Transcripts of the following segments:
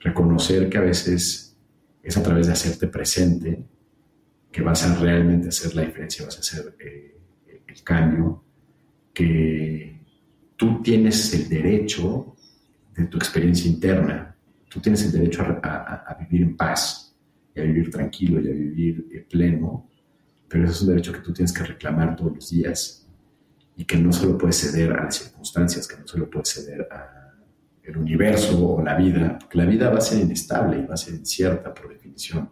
reconocer que a veces es a través de hacerte presente que vas a realmente hacer la diferencia, vas a hacer eh, el cambio, que tú tienes el derecho de tu experiencia interna, tú tienes el derecho a, vivir en paz, y a vivir tranquilo y a vivir pleno, pero eso es un derecho que tú tienes que reclamar todos los días y que no solo puedes ceder a las circunstancias, que no solo puedes ceder al universo o la vida, porque la vida va a ser inestable y va a ser incierta por definición.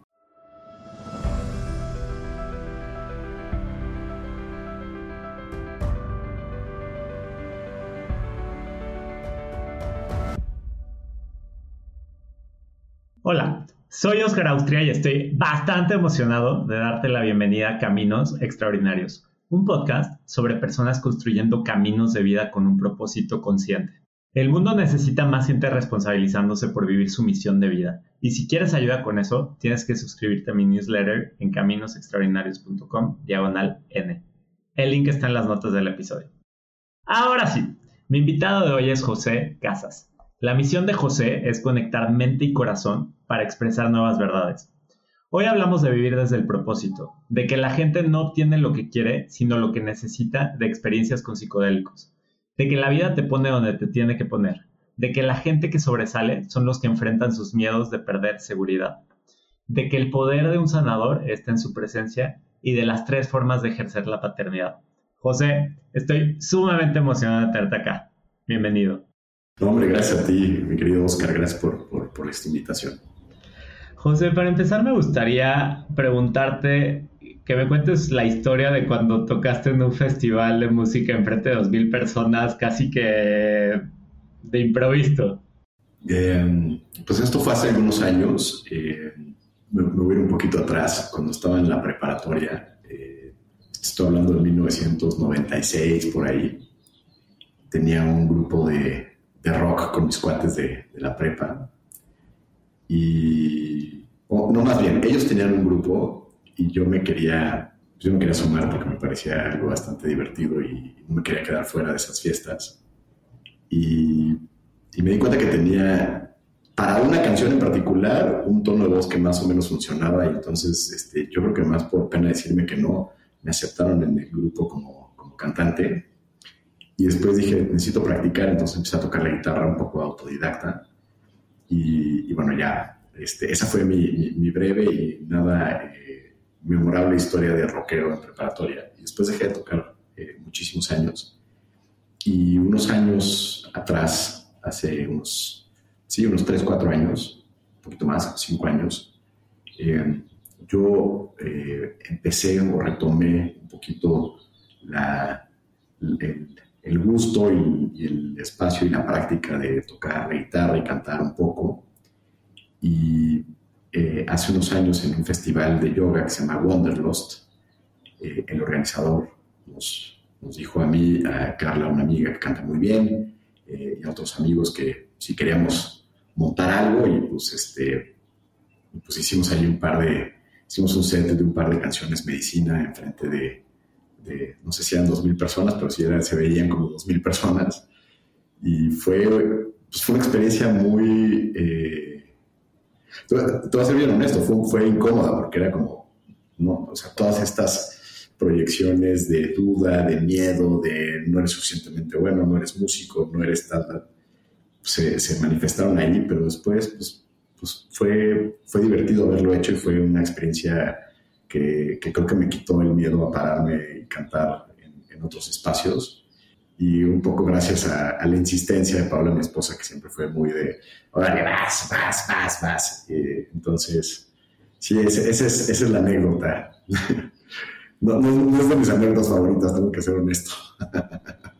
Hola, soy Oscar Austria y estoy bastante emocionado de darte la bienvenida a Caminos Extraordinarios, un podcast sobre personas construyendo caminos de vida con un propósito consciente. El mundo necesita más gente responsabilizándose por vivir su misión de vida. Y si quieres ayuda con eso, tienes que suscribirte a mi newsletter en caminosextraordinarios.com diagonal N. El link está en las notas del episodio. Ahora sí, mi invitado de hoy es José Casas. La misión de José es conectar mente y corazón para expresar nuevas verdades. Hoy hablamos de vivir desde el propósito, de que la gente no obtiene lo que quiere, sino lo que necesita de experiencias con psicodélicos, de que la vida te pone donde te tiene que poner, de que la gente que sobresale son los que enfrentan sus miedos de perder seguridad, de que el poder de un sanador está en su presencia y de las tres formas de ejercer la paternidad. José, estoy sumamente emocionado de tenerte acá. Bienvenido. No, hombre, gracias a ti, mi querido Oscar, gracias por, por, esta invitación. José, para empezar me gustaría preguntarte que me cuentes la historia de cuando tocaste en un festival de música enfrente de dos mil personas, casi que de improviso. Em, pues esto fue hace algunos años. Eh, me, voy un poquito atrás, cuando estaba en la preparatoria. Eh, estoy hablando de 1996, por ahí. Tenía un grupo de, de rock con mis cuates de, la prepa. Y, no más bien, ellos tenían un grupo y yo me quería, yo me quería sumar porque me parecía algo bastante divertido y no me quería quedar fuera de esas fiestas. Y, y me di cuenta que tenía, para una canción en particular, un tono de voz que más o menos funcionaba y entonces este, yo creo que más por pena decirme que no, me aceptaron en el grupo como, como cantante y después dije, necesito practicar, entonces empecé a tocar la guitarra un poco autodidacta. Y, bueno, ya, este, esa fue mi, mi, breve y nada eh, memorable historia de rockero en preparatoria. Y después dejé de tocar eh, muchísimos años. Y unos años atrás, hace unos, sí, unos 3, 4 años, un poquito más, 5 años, eh, yo empecé o retomé un poquito la, el, el gusto y, el espacio y la práctica de tocar la guitarra y cantar un poco. Y eh, hace unos años en un festival de yoga que se llama Wanderlust, eh, el organizador nos, dijo a mí, a Carla, una amiga que canta muy bien, eh, y a otros amigos que si queríamos montar algo y pues este pues hicimos ahí un par de hicimos un set de un par de canciones medicina enfrente de no sé si eran 2.000 personas, pero sí se veían como 2.000 personas. Y fue, pues fue una experiencia muy... Eh, te, voy a ser bien honesto, fue, incómoda porque era como, no, o sea, todas estas proyecciones de duda, de miedo, de no eres suficientemente bueno, no eres músico, no eres tal, se, se manifestaron ahí, pero después pues, pues fue, fue divertido haberlo hecho y fue una experiencia que, creo que me quitó el miedo a pararme y cantar en, otros espacios. Y un poco gracias a, la insistencia de Paula, mi esposa, que siempre fue muy de, órale, vas, vas, vas, vas. entonces, sí, esa es, es, la anécdota. No, no, es de mis anécdotas favoritas, tengo que ser honesto.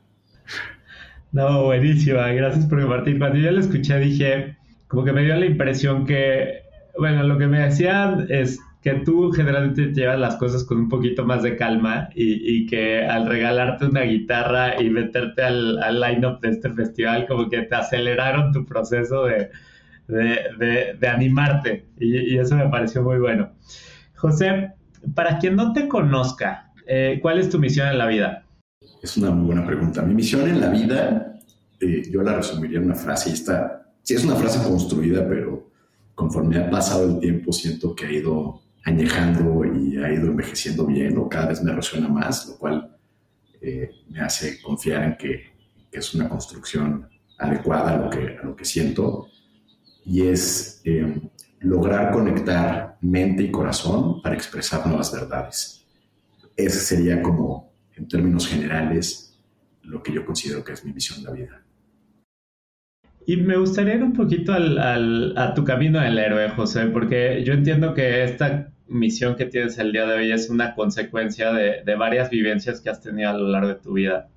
No, buenísima, gracias por compartir. Cuando yo la escuché dije, como que me dio la impresión que, bueno, lo que me decían es, que tú generalmente llevas las cosas con un poquito más de calma y, que al regalarte una guitarra y meterte al, al line-up de este festival, como que te aceleraron tu proceso de, de, animarte. Y, eso me pareció muy bueno. José, para quien no te conozca, eh, ¿cuál es tu misión en la vida? Es una muy buena pregunta. Mi misión en la vida, eh, yo la resumiría en una frase, y está, sí es una frase construida, pero conforme ha pasado el tiempo, siento que ha ido añejando y ha ido envejeciendo bien o cada vez me resuena más, lo cual eh, me hace confiar en que, es una construcción adecuada a lo que, a lo que siento y es eh, lograr conectar mente y corazón para expresar nuevas verdades. Ese sería como, en términos generales, lo que yo considero que es mi visión de la vida. Y me gustaría ir un poquito a tu camino del héroe, José, porque yo entiendo que esta misión que tienes el día de hoy es una consecuencia de, varias vivencias que has tenido a lo largo de tu vida.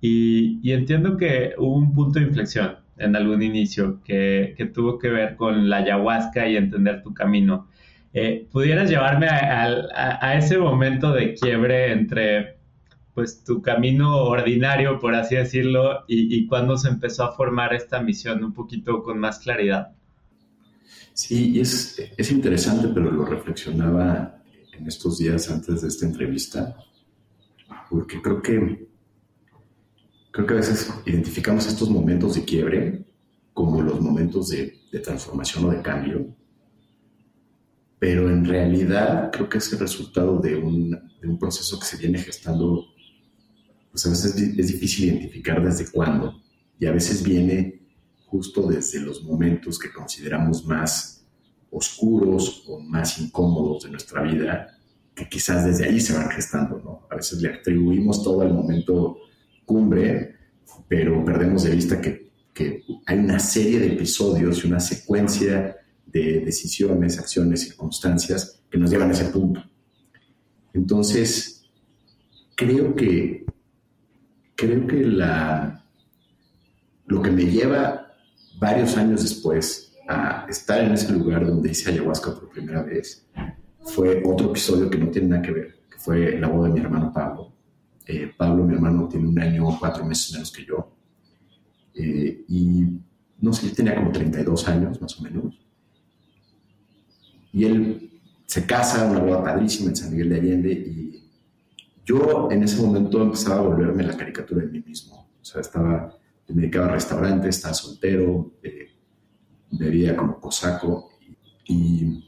Y, entiendo que hubo un punto de inflexión en algún inicio que, tuvo que ver con la ayahuasca y entender tu camino. Eh, ¿Pudieras llevarme a, ese momento de quiebre entre pues tu camino ordinario, por así decirlo, y, cuándo se empezó a formar esta misión un poquito con más claridad? Sí, es, es interesante, pero lo reflexionaba en estos días antes de esta entrevista, porque creo que, creo que a veces identificamos estos momentos de quiebre como los momentos de, de transformación o de cambio, pero en realidad creo que es el resultado de un, de un proceso que se viene gestando pues a veces es difícil identificar desde cuándo y a veces viene justo desde los momentos que consideramos más oscuros o más incómodos de nuestra vida, que quizás desde ahí se van gestando, ¿no? A veces le atribuimos todo al momento cumbre, pero perdemos de vista que, que hay una serie de episodios y una secuencia de decisiones, acciones, circunstancias que nos llevan a ese punto. Entonces, creo que creo que la, lo que me lleva varios años después a estar en ese lugar donde hice ayahuasca por primera vez fue otro episodio que no tiene nada que ver, fue la boda de mi hermano Pablo. Eh, Pablo, mi hermano, tiene un año o cuatro meses menos que yo. Eh, y no sé, él tenía como 32 años más o menos. Y él se casa, una boda padrísima en San Miguel de Allende, y yo en ese momento empezaba a volverme la caricatura de mí mismo. O sea, estaba, me dedicaba a restaurantes, estaba soltero, eh, bebía como cosaco. Y,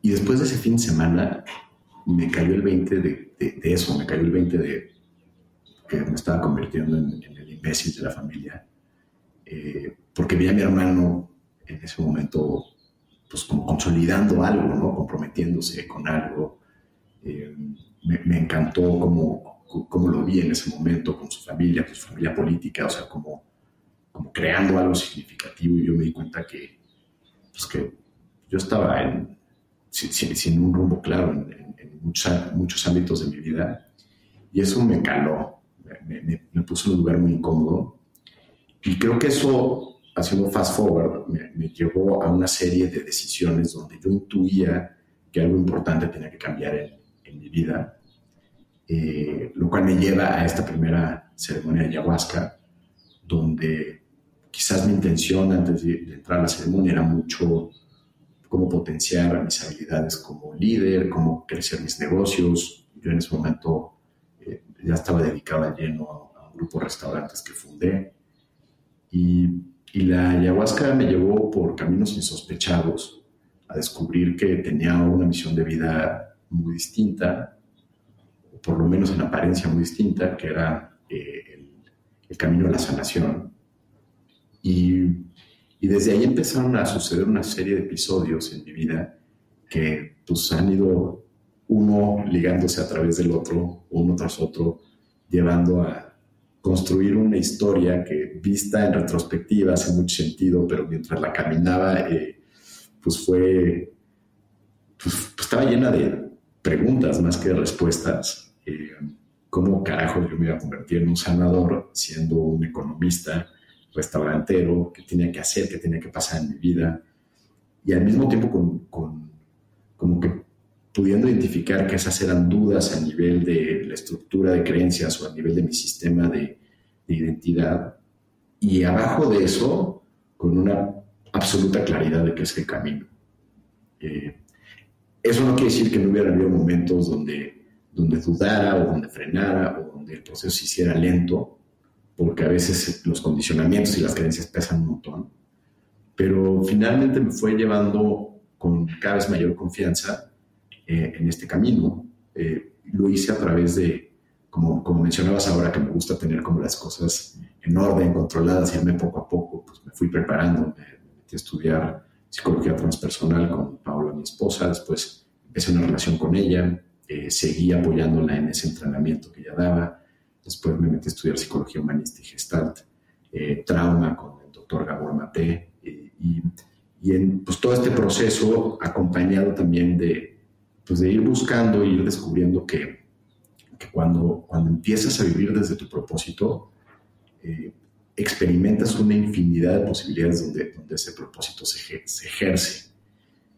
y, después de ese fin de semana me cayó el 20 de, de, eso, me cayó el 20 de que me estaba convirtiendo en, el imbécil de la familia. Eh, porque vi a mi hermano en ese momento, pues como consolidando algo, ¿no? Comprometiéndose con algo. Eh, me, encantó cómo, lo vi en ese momento con su familia, con su familia política, o sea, como, como creando algo significativo y yo me di cuenta que, pues que yo estaba en, sin, sin, un rumbo claro en, muchos, muchos, ámbitos de mi vida y eso me caló, me, me, puso en un lugar muy incómodo y creo que eso, haciendo fast forward, me, me llevó a una serie de decisiones donde yo intuía que algo importante tenía que cambiar en, en mi vida, eh, lo cual me lleva a esta primera ceremonia de ayahuasca, donde quizás mi intención antes de, entrar a la ceremonia era mucho cómo potenciar mis habilidades como líder, cómo crecer mis negocios. Yo en ese momento eh, ya estaba dedicado al lleno a un grupo de restaurantes que fundé. Y, y la ayahuasca me llevó por caminos insospechados a descubrir que tenía una misión de vida muy distinta, por lo menos en apariencia muy distinta, que era eh, el, camino a la sanación. Y, y, desde ahí empezaron a suceder una serie de episodios en mi vida que pues han ido uno ligándose a través del otro, uno tras otro, llevando a construir una historia que vista en retrospectiva hace mucho sentido, pero mientras la caminaba, eh, pues fue, pues, pues estaba llena de, preguntas más que respuestas. Eh, ¿Cómo carajo yo me iba a convertir en un sanador siendo un economista, restaurantero? ¿Qué tenía que hacer? ¿Qué tenía que pasar en mi vida? Y al mismo tiempo con, con como que pudiendo identificar que esas eran dudas a nivel de la estructura de creencias o a nivel de mi sistema de, de identidad. Y abajo de eso, con una absoluta claridad de que es el camino. Eh, eso no quiere decir que no hubiera habido momentos donde, donde dudara o donde frenara o donde el proceso se hiciera lento, porque a veces los condicionamientos y las creencias pesan un montón. Pero finalmente me fue llevando con cada vez mayor confianza eh, en este camino. Eh, lo hice a través de, como, como mencionabas ahora, que me gusta tener como las cosas en orden, controladas, irme poco a poco, pues me fui preparando, me, metí a estudiar psicología transpersonal con Paola, mi esposa, después empecé una relación con ella, eh, seguí apoyándola en ese entrenamiento que ella daba, después me metí a estudiar psicología humanista y gestalt, eh, trauma con el doctor Gabor Mate, y, y, en pues, todo este proceso acompañado también de, pues, de ir buscando, ir descubriendo que, que cuando, cuando empiezas a vivir desde tu propósito, eh, experimentas una infinidad de posibilidades donde, donde ese propósito se, se, ejerce.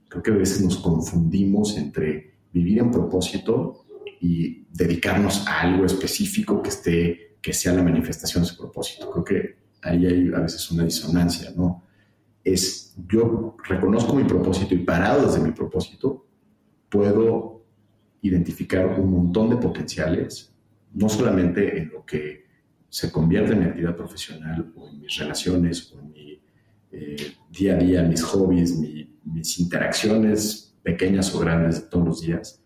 Creo que a veces nos confundimos entre vivir en propósito y dedicarnos a algo específico que, esté, que sea la manifestación de ese propósito. Creo que ahí hay a veces una disonancia, ¿no? Es yo reconozco mi propósito y parado desde mi propósito, puedo identificar un montón de potenciales, no solamente en lo que se convierte en mi actividad profesional o en mis relaciones o en mi eh, día a día, mis hobbies, mis interacciones pequeñas o grandes de todos los días,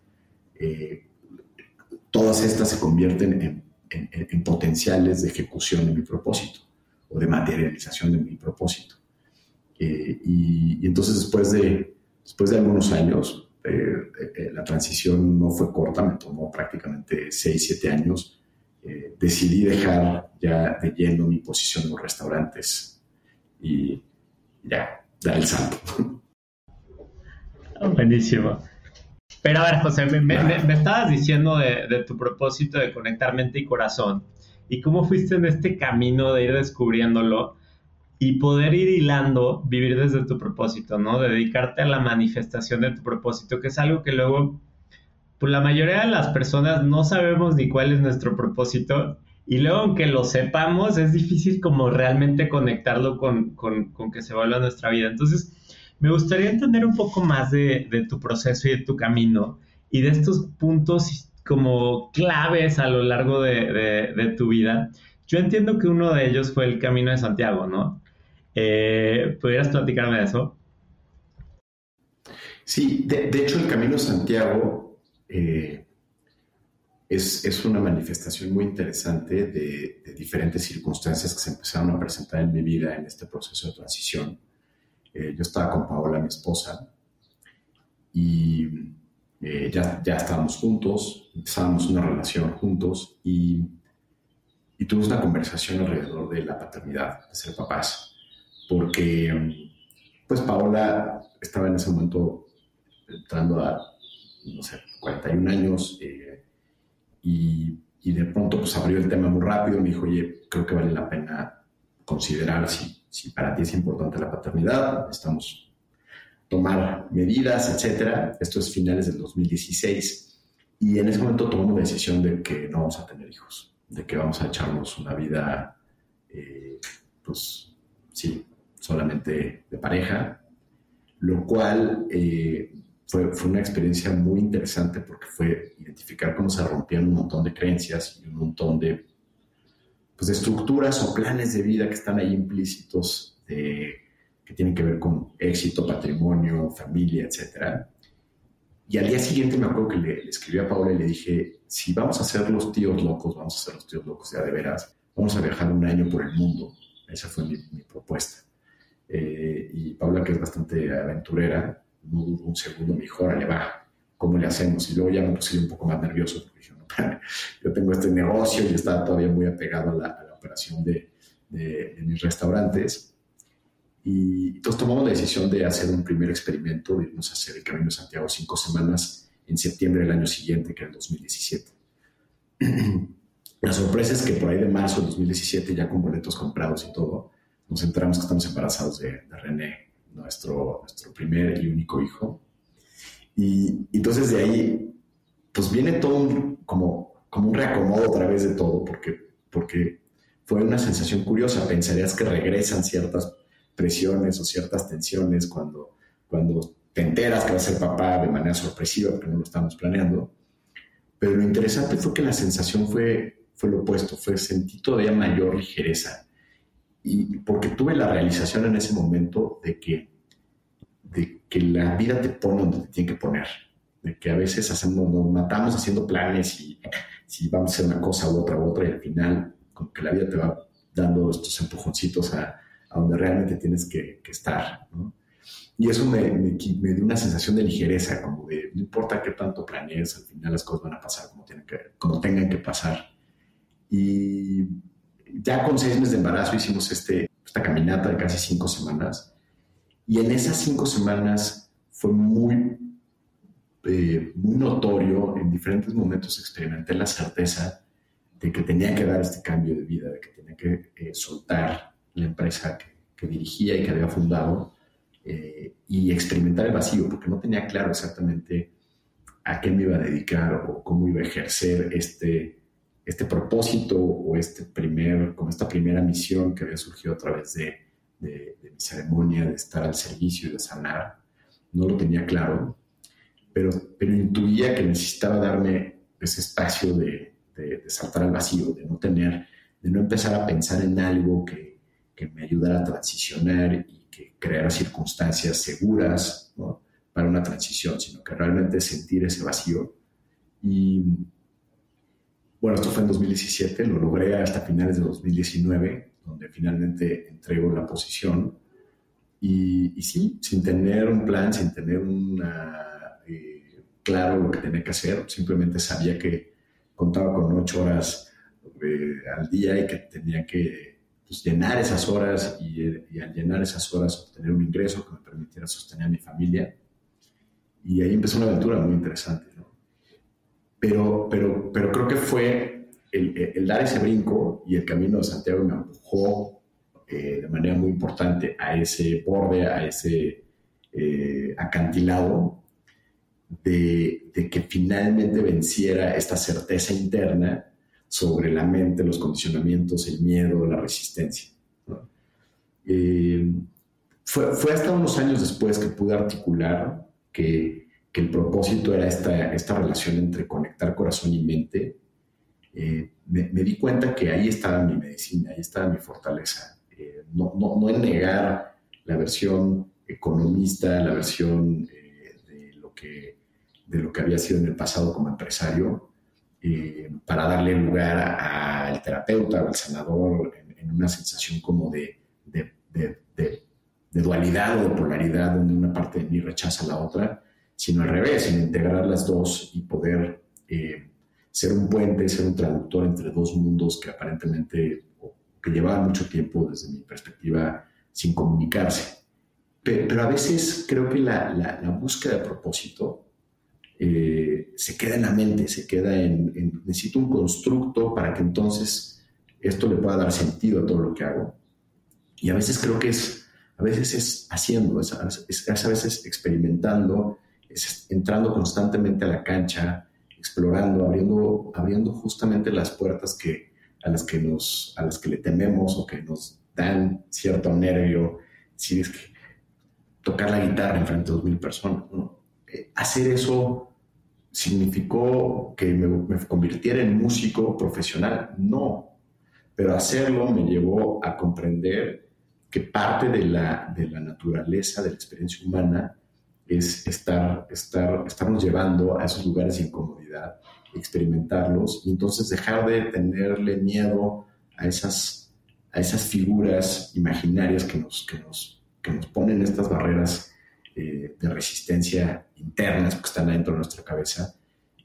eh, todas estas se convierten en, en, potenciales de ejecución de mi propósito o de materialización de mi propósito. Eh, y, entonces después de, después de algunos años, la transición no fue corta, me tomó prácticamente 6, 7 años eh, decidí dejar ya de lleno mi posición en los restaurantes y ya, dar el salto. Buenísimo. Pero a ver, José, me, estabas diciendo de, de, tu propósito de conectar mente y corazón y cómo fuiste en este camino de ir descubriéndolo y poder ir hilando, vivir desde tu propósito, ¿no? De dedicarte a la manifestación de tu propósito, que es algo que luego pues la mayoría de las personas no sabemos ni cuál es nuestro propósito y luego aunque lo sepamos es difícil como realmente conectarlo con, con, con que se vuelva nuestra vida. Entonces, me gustaría entender un poco más de, tu proceso y de tu camino y de estos puntos como claves a lo largo de tu vida. Yo entiendo que uno de ellos fue el Camino de Santiago, ¿no? Eh, ¿Pudieras platicarme de eso? Sí, de, hecho el Camino de Santiago eh, es, es, una manifestación muy interesante de, diferentes circunstancias que se empezaron a presentar en mi vida en este proceso de transición. Eh, yo estaba con Paola, mi esposa, y eh, ya, ya estábamos juntos, empezábamos una relación juntos y, tuvimos una conversación alrededor de la paternidad, de ser papás, porque pues Paola estaba en ese momento entrando a no sé, 41 años, eh, y, y, de pronto pues abrió el tema muy rápido, me dijo, oye, creo que vale la pena considerar si, si para ti es importante la paternidad, estamos tomar medidas, etcétera. Esto es finales del 2016. Y en ese momento tomamos la decisión de que no vamos a tener hijos, de que vamos a echarnos una vida, eh, pues sí, solamente de pareja, lo cual eh, fue, fue, una experiencia muy interesante porque fue identificar cómo se rompían un montón de creencias y un montón de, pues, de estructuras o planes de vida que están ahí implícitos que tienen que ver con éxito, patrimonio, familia, etc. Y al día siguiente me acuerdo que le, le escribí a Paula y le dije, si vamos a ser los tíos locos, vamos a ser los tíos locos ya de veras, vamos a viajar un año por el mundo. Esa fue mi, propuesta. Eh, y Paula, que es bastante aventurera, no dudo un segundo, me dijo, va, ¿cómo le hacemos? Y luego ya me puse un poco más nervioso porque dije, no, yo tengo este negocio y estaba todavía muy apegado a la, a la operación de, de, de, mis restaurantes. Y entonces tomamos la decisión de hacer un primer experimento, de irnos a hacer el Camino de Santiago cinco semanas en septiembre del año siguiente, que era el 2017. La sorpresa es que por ahí de marzo del 2017, ya con boletos comprados y todo, nos enteramos que estamos embarazados de, de René, nuestro, nuestro primer y único hijo. Y, entonces de ahí, pues viene todo un, como, como un reacomodo otra vez de todo, porque, porque fue una sensación curiosa. Pensarías que regresan ciertas presiones o ciertas tensiones cuando, cuando te enteras que vas a ser papá de manera sorpresiva, porque no lo estamos planeando. Pero lo interesante fue que la sensación fue, fue lo opuesto, fue sentir todavía mayor ligereza y porque tuve la realización en ese momento de que, de, que la vida te pone donde te tiene que poner, de que a veces hacemos, nos matamos haciendo planes y si vamos a hacer una cosa u otra u otra y al final como que la vida te va dando estos empujoncitos a, a donde realmente tienes que, que estar, ¿no? Y eso me, me, me, dio una sensación de ligereza, como de no importa qué tanto planees, al final las cosas van a pasar como, tienen que, como tengan que pasar. Y ya con seis meses de embarazo hicimos este, esta caminata de casi cinco semanas. Y en esas cinco semanas fue muy, eh, muy notorio, en diferentes momentos experimenté la certeza de que tenía que dar este cambio de vida, de que tenía que eh, soltar la empresa que, que dirigía y que había fundado eh, y experimentar el vacío, porque no tenía claro exactamente a qué me iba a dedicar o cómo iba a ejercer este, este propósito o este primer, como esta primera misión que había surgido a través de, de, mi ceremonia de estar al servicio y de sanar. No lo tenía claro, pero, pero intuía que necesitaba darme ese espacio de, de, saltar al vacío, de no tener, de no empezar a pensar en algo que, que me ayudara a transicionar y que creara circunstancias seguras para una transición, sino que realmente sentir ese vacío. Y bueno, esto fue en 2017, lo logré hasta finales de 2019, donde finalmente entrego la posición. Y, sí, sin tener un plan, sin tener una, eh, claro lo que tenía que hacer, simplemente sabía que contaba con ocho horas eh, al día y que tenía que pues, llenar esas horas y, al llenar esas horas obtener un ingreso que me permitiera sostener a mi familia. Y ahí empezó una aventura muy interesante. ¿no? Pero, pero, pero creo que fue el, el, dar ese brinco y el camino de Santiago me empujó eh, de manera muy importante a ese borde, a ese eh, acantilado de, que finalmente venciera esta certeza interna sobre la mente, los condicionamientos, el miedo, la resistencia. Eh, fue, fue, hasta unos años después que pude articular que, que el propósito era esta, esta, relación entre conectar corazón y mente. Eh, me, di cuenta que ahí estaba mi medicina, ahí estaba mi fortaleza. Eh, no, no, no, en negar la versión economista, la versión de, lo que, de lo que había sido en el pasado como empresario, eh, para darle lugar al terapeuta al sanador en, una sensación como de, de, dualidad o de polaridad, donde una parte de mí rechaza a la otra, sino al revés, en integrar las dos y poder eh, ser un puente, ser un traductor entre dos mundos que aparentemente, que llevaban mucho tiempo desde mi perspectiva sin comunicarse. Pero, a veces creo que la, la, la búsqueda de propósito eh, se queda en la mente, se queda en, necesito un constructo para que entonces esto le pueda dar sentido a todo lo que hago. Y a veces creo que es, a veces es haciendo, es, a veces experimentando, es entrando constantemente a la cancha, explorando, abriendo, abriendo justamente las puertas que, a, las que nos, a las que le tememos o que nos dan cierto nervio. Si es que tocar la guitarra en frente a dos mil personas, ¿no? hacer eso significó que me, convirtiera en músico profesional. No, pero hacerlo me llevó a comprender que parte de la, de la naturaleza de la experiencia humana es estar, estar, estarnos llevando a esos lugares de incomodidad, experimentarlos y entonces dejar de tenerle miedo a esas, a esas figuras imaginarias que nos, que, nos, que nos ponen estas barreras eh, de resistencia internas que están dentro de nuestra cabeza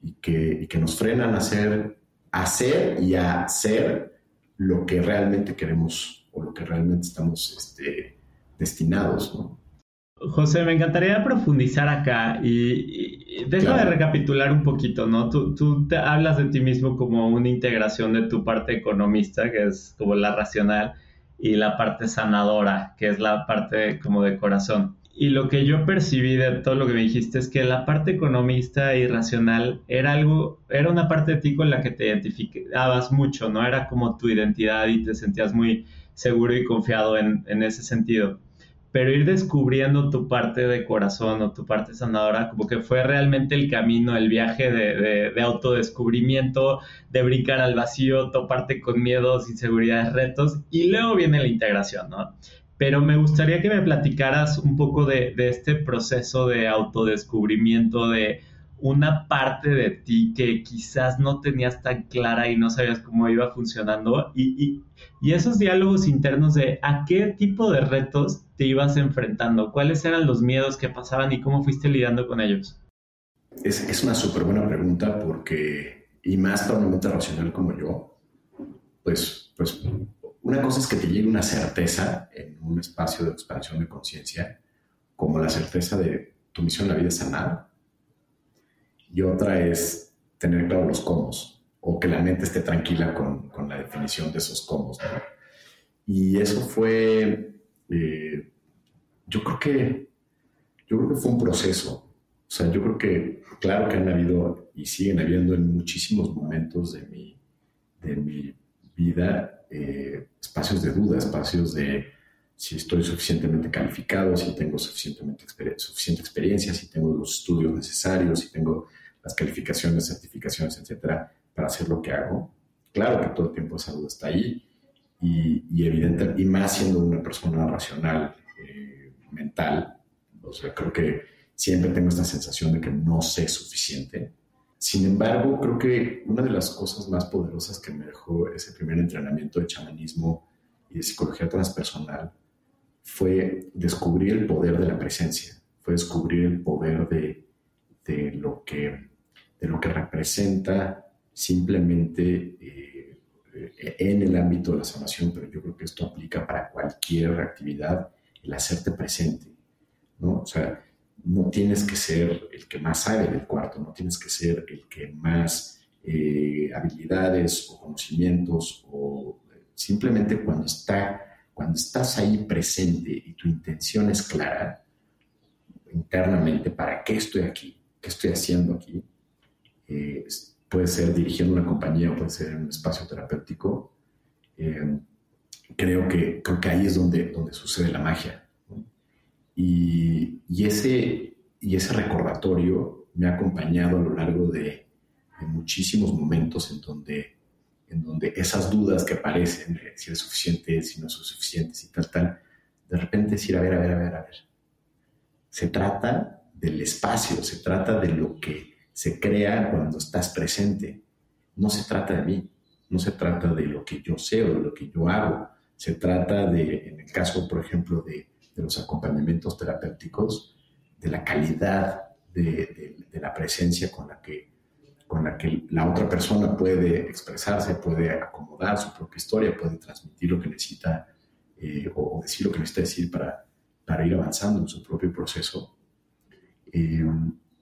y que, que nos frenan a hacer, hacer y a hacer lo que realmente queremos o lo que realmente estamos este, destinados. José, me encantaría profundizar acá y, deja de recapitular un poquito, ¿no? Tú, tú, te hablas de ti mismo como una integración de tu parte economista, que es como la racional, y la parte sanadora, que es la parte como de corazón. Y lo que yo percibí de todo lo que me dijiste es que la parte economista y racional era algo, era una parte de ti con la que te identificabas mucho, ¿no? Era como tu identidad y te sentías muy seguro y confiado en, en ese sentido. Pero ir descubriendo tu parte de corazón o tu parte sanadora, como que fue realmente el camino, el viaje de, de, de autodescubrimiento, de brincar al vacío, toparte con miedos, inseguridades, retos, y luego viene la integración, ¿no? pero me gustaría que me platicaras un poco de, este proceso de autodescubrimiento, de una parte de ti que quizás no tenías tan clara y no sabías cómo iba funcionando y, esos diálogos internos de a qué tipo de retos te ibas enfrentando, cuáles eran los miedos que pasaban y cómo fuiste lidiando con ellos. Es, es una súper buena pregunta porque, y más para una mente racional como yo, pues, pues una cosa es que te llegue una certeza en un espacio de expansión de conciencia, como la certeza de tu misión en la vida es sanar, y otra es tener claro los cómo o que la mente esté tranquila con, con la definición de esos cómo. Y eso fue, eh, yo creo que, yo creo que fue un proceso. O sea, yo creo que, claro que han habido y siguen habiendo en muchísimos momentos de mi, de mi vida eh, espacios de duda, espacios de si estoy suficientemente calificado, si tengo suficientemente suficiente experiencia, si tengo los estudios necesarios, si tengo las calificaciones, certificaciones, etcétera, para hacer lo que hago. Claro que todo el tiempo esa duda está ahí y, y evidente, y más siendo una persona racional, eh, mental, o sea, creo que siempre tengo esta sensación de que no sé suficiente. Sin embargo, creo que una de las cosas más poderosas que me dejó ese primer entrenamiento de chamanismo y de psicología transpersonal fue descubrir el poder de la presencia, fue descubrir el poder de, de lo que de lo que representa simplemente eh, en el ámbito de la sanación, pero yo creo que esto aplica para cualquier actividad, el hacerte presente, ¿no? O sea, no tienes que ser el que más sabe del cuarto, no tienes que ser el que más eh, habilidades o conocimientos o simplemente cuando, está, cuando estás ahí presente y tu intención es clara internamente, ¿para qué estoy aquí? ¿Qué estoy haciendo aquí? Eh, puede ser dirigiendo una compañía o puede ser en un espacio terapéutico, eh, creo, que, creo que ahí es donde, donde sucede la magia. Y, ese, y ese recordatorio me ha acompañado a lo largo de, muchísimos momentos en donde, en donde esas dudas que aparecen, de si es suficiente, si no es suficiente, si tal, tal, de repente decir, a ver, a ver, a ver, a ver. Se trata del espacio, se trata de lo que se crea cuando estás presente. No se trata de mí, no se trata de lo que yo sé o de lo que yo hago. Se trata de, en el caso, por ejemplo, de, los acompañamientos terapéuticos, de la calidad de, la presencia con la, que, con la que la otra persona puede expresarse, puede acomodar su propia historia, puede transmitir lo que necesita eh, o, decir lo que necesita decir para, para ir avanzando en su propio proceso. Eh,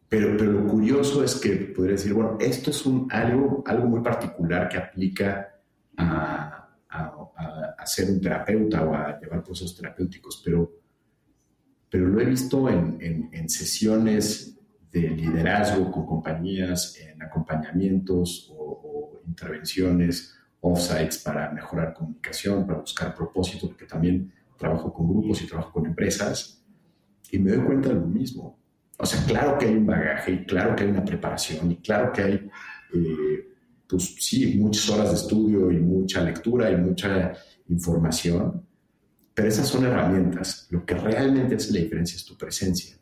pero, pero lo curioso es que podría decir, bueno, esto es un, algo, algo muy particular que aplica a, a, a, ser un terapeuta o a llevar procesos terapéuticos, pero, pero lo he visto en, en, en sesiones de liderazgo con compañías, en acompañamientos o, o intervenciones, offsites para mejorar comunicación, para buscar propósito, porque también trabajo con grupos y trabajo con empresas, y me doy cuenta de lo mismo o sea, claro que hay un bagaje y claro que hay una preparación y claro que hay, eh, pues sí, muchas horas de estudio y mucha lectura y mucha información, pero esas son herramientas. Lo que realmente hace la diferencia es tu presencia.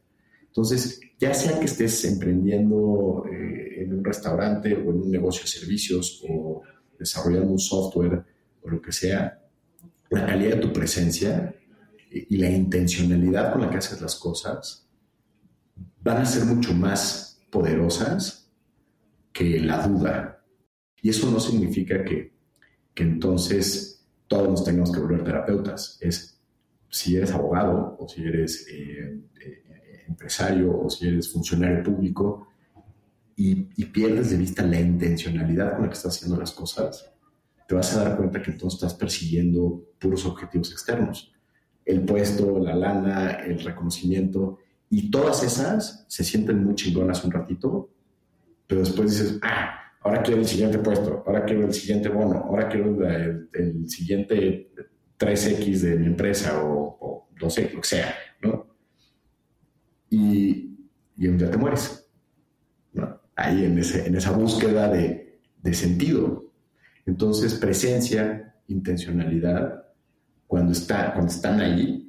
Entonces, ya sea que estés emprendiendo eh, en un restaurante o en un negocio de servicios o desarrollando un software o lo que sea, la calidad de tu presencia y la intencionalidad con la que haces las cosas van a ser mucho más poderosas que la duda. Y eso no significa que, entonces todos nos tengamos que volver terapeutas. Es si eres abogado o si eres eh, eh, empresario o si eres funcionario público y, pierdes de vista la intencionalidad con la que estás haciendo las cosas, te vas a dar cuenta que entonces estás persiguiendo puros objetivos externos. El puesto, la lana, el reconocimiento, y todas esas se sienten muy chingonas un ratito, pero después dices, ah, ahora quiero el siguiente puesto, ahora quiero el siguiente bono, ahora quiero el, siguiente 3X de mi empresa o, no sé, lo que sea, ¿no? Y, y un te mueres. Ahí en, ese, en esa búsqueda de, de sentido. Entonces, presencia, intencionalidad, cuando, está, cuando están ahí,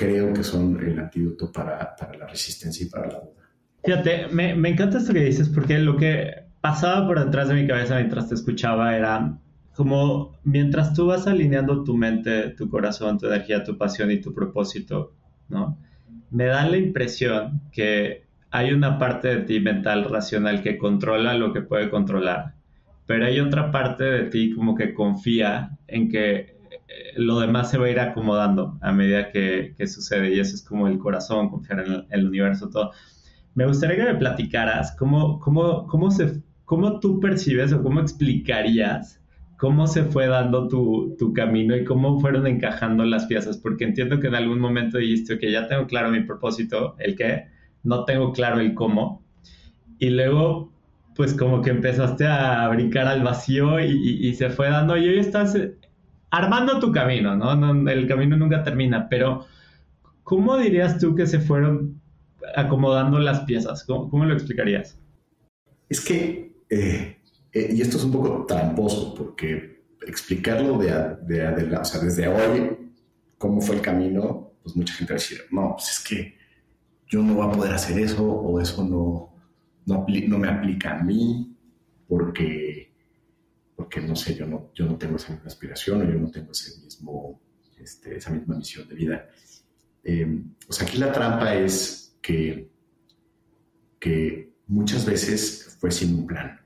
creo que son el antídoto para, para la resistencia y para la duda. Fíjate, me, me encanta esto que dices porque lo que pasaba por detrás de mi cabeza mientras te escuchaba era como mientras tú vas alineando tu mente, tu corazón, tu energía, tu pasión y tu propósito, ¿no? Me da la impresión que hay una parte de ti mental, racional, que controla lo que puede controlar, pero hay otra parte de ti como que confía en que lo demás se va a ir acomodando a medida que, sucede y eso es como el corazón, confiar en el, universo, todo. Me gustaría que me platicaras cómo, cómo, cómo, se, cómo tú percibes o cómo explicarías cómo se fue dando tu, tu, camino y cómo fueron encajando las piezas, porque entiendo que en algún momento dijiste que ya tengo claro mi propósito, el qué, no tengo claro el cómo. Y luego, pues como que empezaste a brincar al vacío y, se fue dando, y hoy estás armando tu camino, ¿no? El camino nunca termina, pero ¿cómo dirías tú que se fueron acomodando las piezas? ¿Cómo, lo explicarías? Es que, eh, eh, y esto es un poco tramposo, porque explicarlo de, de, o sea, desde hoy, cómo fue el camino, pues mucha gente va a decir, no, pues es que yo no voy a poder hacer eso o eso no, no, no me aplica a mí porque, porque no sé, yo no, yo no tengo esa misma aspiración o yo no tengo ese mismo, este, esa misma misión de vida. Eh, o sea, aquí la trampa es que, que muchas veces fue sin un plan.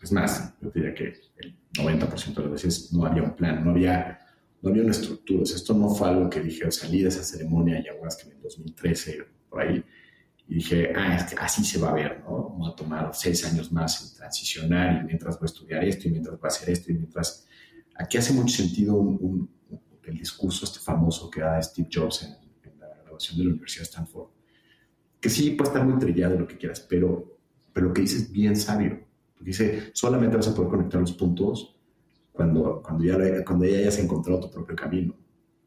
Es más, yo diría que el 90% de las veces no había un plan, no había no había una estructura. esto no fue algo que dije, salí de esa ceremonia ayahuasca en el 2013, por ahí, y dije, ah, así se va a ver, ¿no? Voy a tomar seis años más en transicionar y mientras voy a estudiar esto y mientras voy a hacer esto y mientras... Aquí hace mucho sentido el discurso este famoso que da Steve Jobs en, la graduación de la Universidad de Stanford, que sí puede estar muy trillado lo que quieras, pero, pero lo que dice es bien sabio. Porque dice, solamente vas a poder conectar los puntos cuando, cuando, ya, cuando ya hayas encontrado tu propio camino,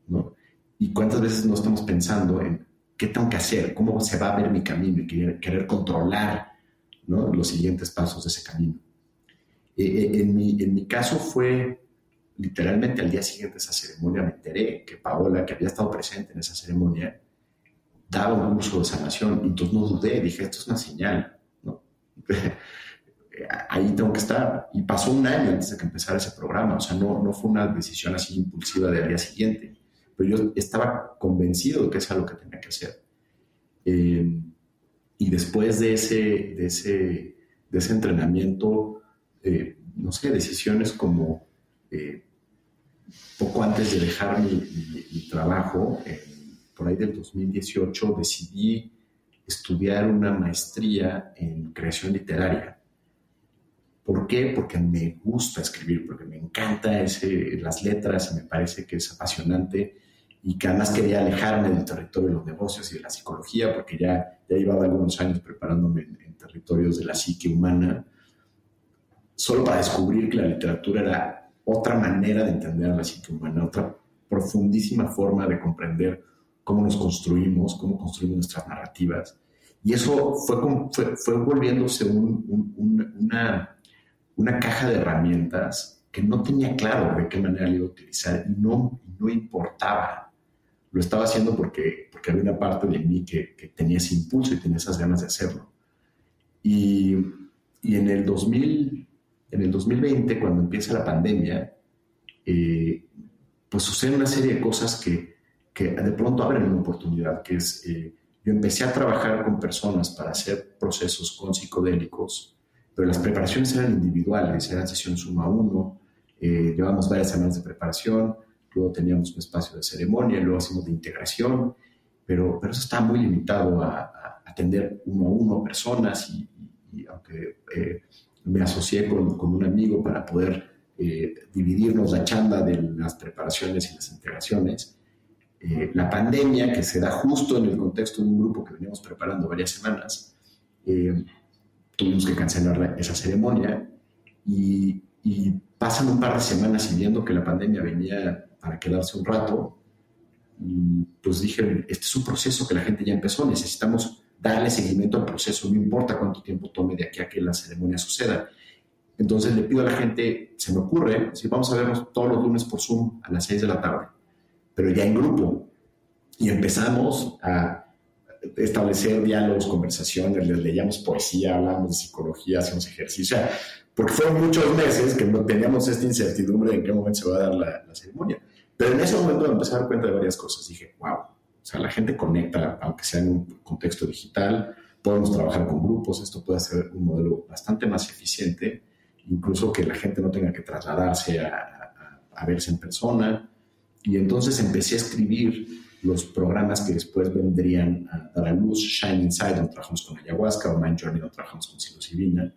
¿no? Y cuántas veces no estamos pensando en qué tengo que hacer, cómo se va a ver mi camino y querer, querer controlar ¿no? los siguientes pasos de ese camino. Eh, eh, en, mi, en mi caso fue literalmente al día siguiente de esa ceremonia me enteré que Paola, que había estado presente en esa ceremonia, daba un curso de sanación. Y entonces no dudé, dije, esto es una señal. ¿no? ahí tengo que estar. Y pasó un año antes de que empezara ese programa, o sea, no, no fue una decisión así impulsiva del día siguiente, pero yo estaba convencido de que eso era lo que tenía que hacer. Eh, y después de ese, de ese, de ese entrenamiento, eh, no sé, decisiones como eh, poco antes de dejar mi, mi trabajo, por ahí del 2018, decidí estudiar una maestría en creación literaria ¿Por qué? Porque me gusta escribir, porque me encanta ese, las letras me parece que es apasionante y que además quería alejarme del territorio de los negocios y de la psicología, porque ya, ya llevaba algunos años preparándome en, territorios de la psique humana, solo para descubrir que la literatura era otra manera de entender a la psique humana, otra profundísima forma de comprender cómo nos construimos, cómo construimos nuestras narrativas. Y eso fue, fue, fue volviéndose una una caja de herramientas que no tenía claro de qué manera iba a utilizar y no, no importaba. Lo estaba haciendo porque, porque había una parte de mí que, que tenía ese impulso y tenía esas ganas de hacerlo. Y, y en, el 2000, en el 2020, cuando empieza la pandemia, eh, pues suceden una serie de cosas que, que de pronto abren una oportunidad, que es, eh, yo empecé a trabajar con personas para hacer procesos con psicodélicos pero las preparaciones eran individuales, eran sesiones uno a uno, eh, llevábamos varias semanas de preparación, luego teníamos un espacio de ceremonia, luego hacíamos de integración, pero, pero eso está muy limitado a, atender uno a uno personas y, aunque eh, me asocié con, con, un amigo para poder eh, dividirnos la chamba de las preparaciones y las integraciones, eh, la pandemia, que se da justo en el contexto de un grupo que veníamos preparando varias semanas, tuvimos que cancelar esa ceremonia y, pasan un par de semanas y viendo que la pandemia venía para quedarse un rato, pues dije, este es un proceso que la gente ya empezó, necesitamos darle seguimiento al proceso, no importa cuánto tiempo tome de aquí a que la ceremonia suceda. Entonces le pido a la gente, se me ocurre, si vamos a vernos todos los lunes por Zoom a las 6 de la tarde, pero ya en grupo. y empezamos a establecer diálogos, conversaciones, les leíamos poesía, hablábamos de psicología, hacíamos ejercicio, porque fueron muchos meses que teníamos esta incertidumbre de en qué momento se va a dar la, ceremonia. Pero en ese momento me empecé a dar cuenta de varias cosas. Dije, wow, o sea, la gente conecta, aunque sea en un contexto digital, podemos trabajar con grupos, esto puede ser un modelo bastante más eficiente, incluso que la gente no tenga que trasladarse a, a verse en persona. Y entonces empecé a escribir los programas que después vendrían a dar a luz, Shine Inside, donde trabajamos con ayahuasca, o Mind Journey, donde trabajamos con psilocibina.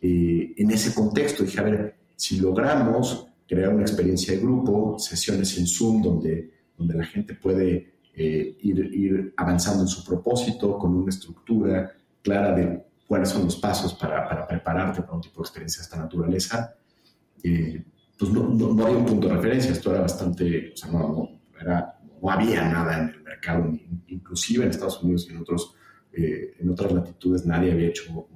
Eh, en ese contexto dije, a ver, si logramos crear una experiencia de grupo, sesiones en Zoom donde, donde la gente puede eh, ir, ir, avanzando en su propósito con una estructura clara de cuáles son los pasos para, para prepararte para un tipo de experiencia de esta naturaleza, eh, pues no, no, había un punto de referencia, esto era bastante, o sea, no, no, no había nada en el mercado, inclusive en Estados Unidos y en, otros, en otras latitudes nadie había hecho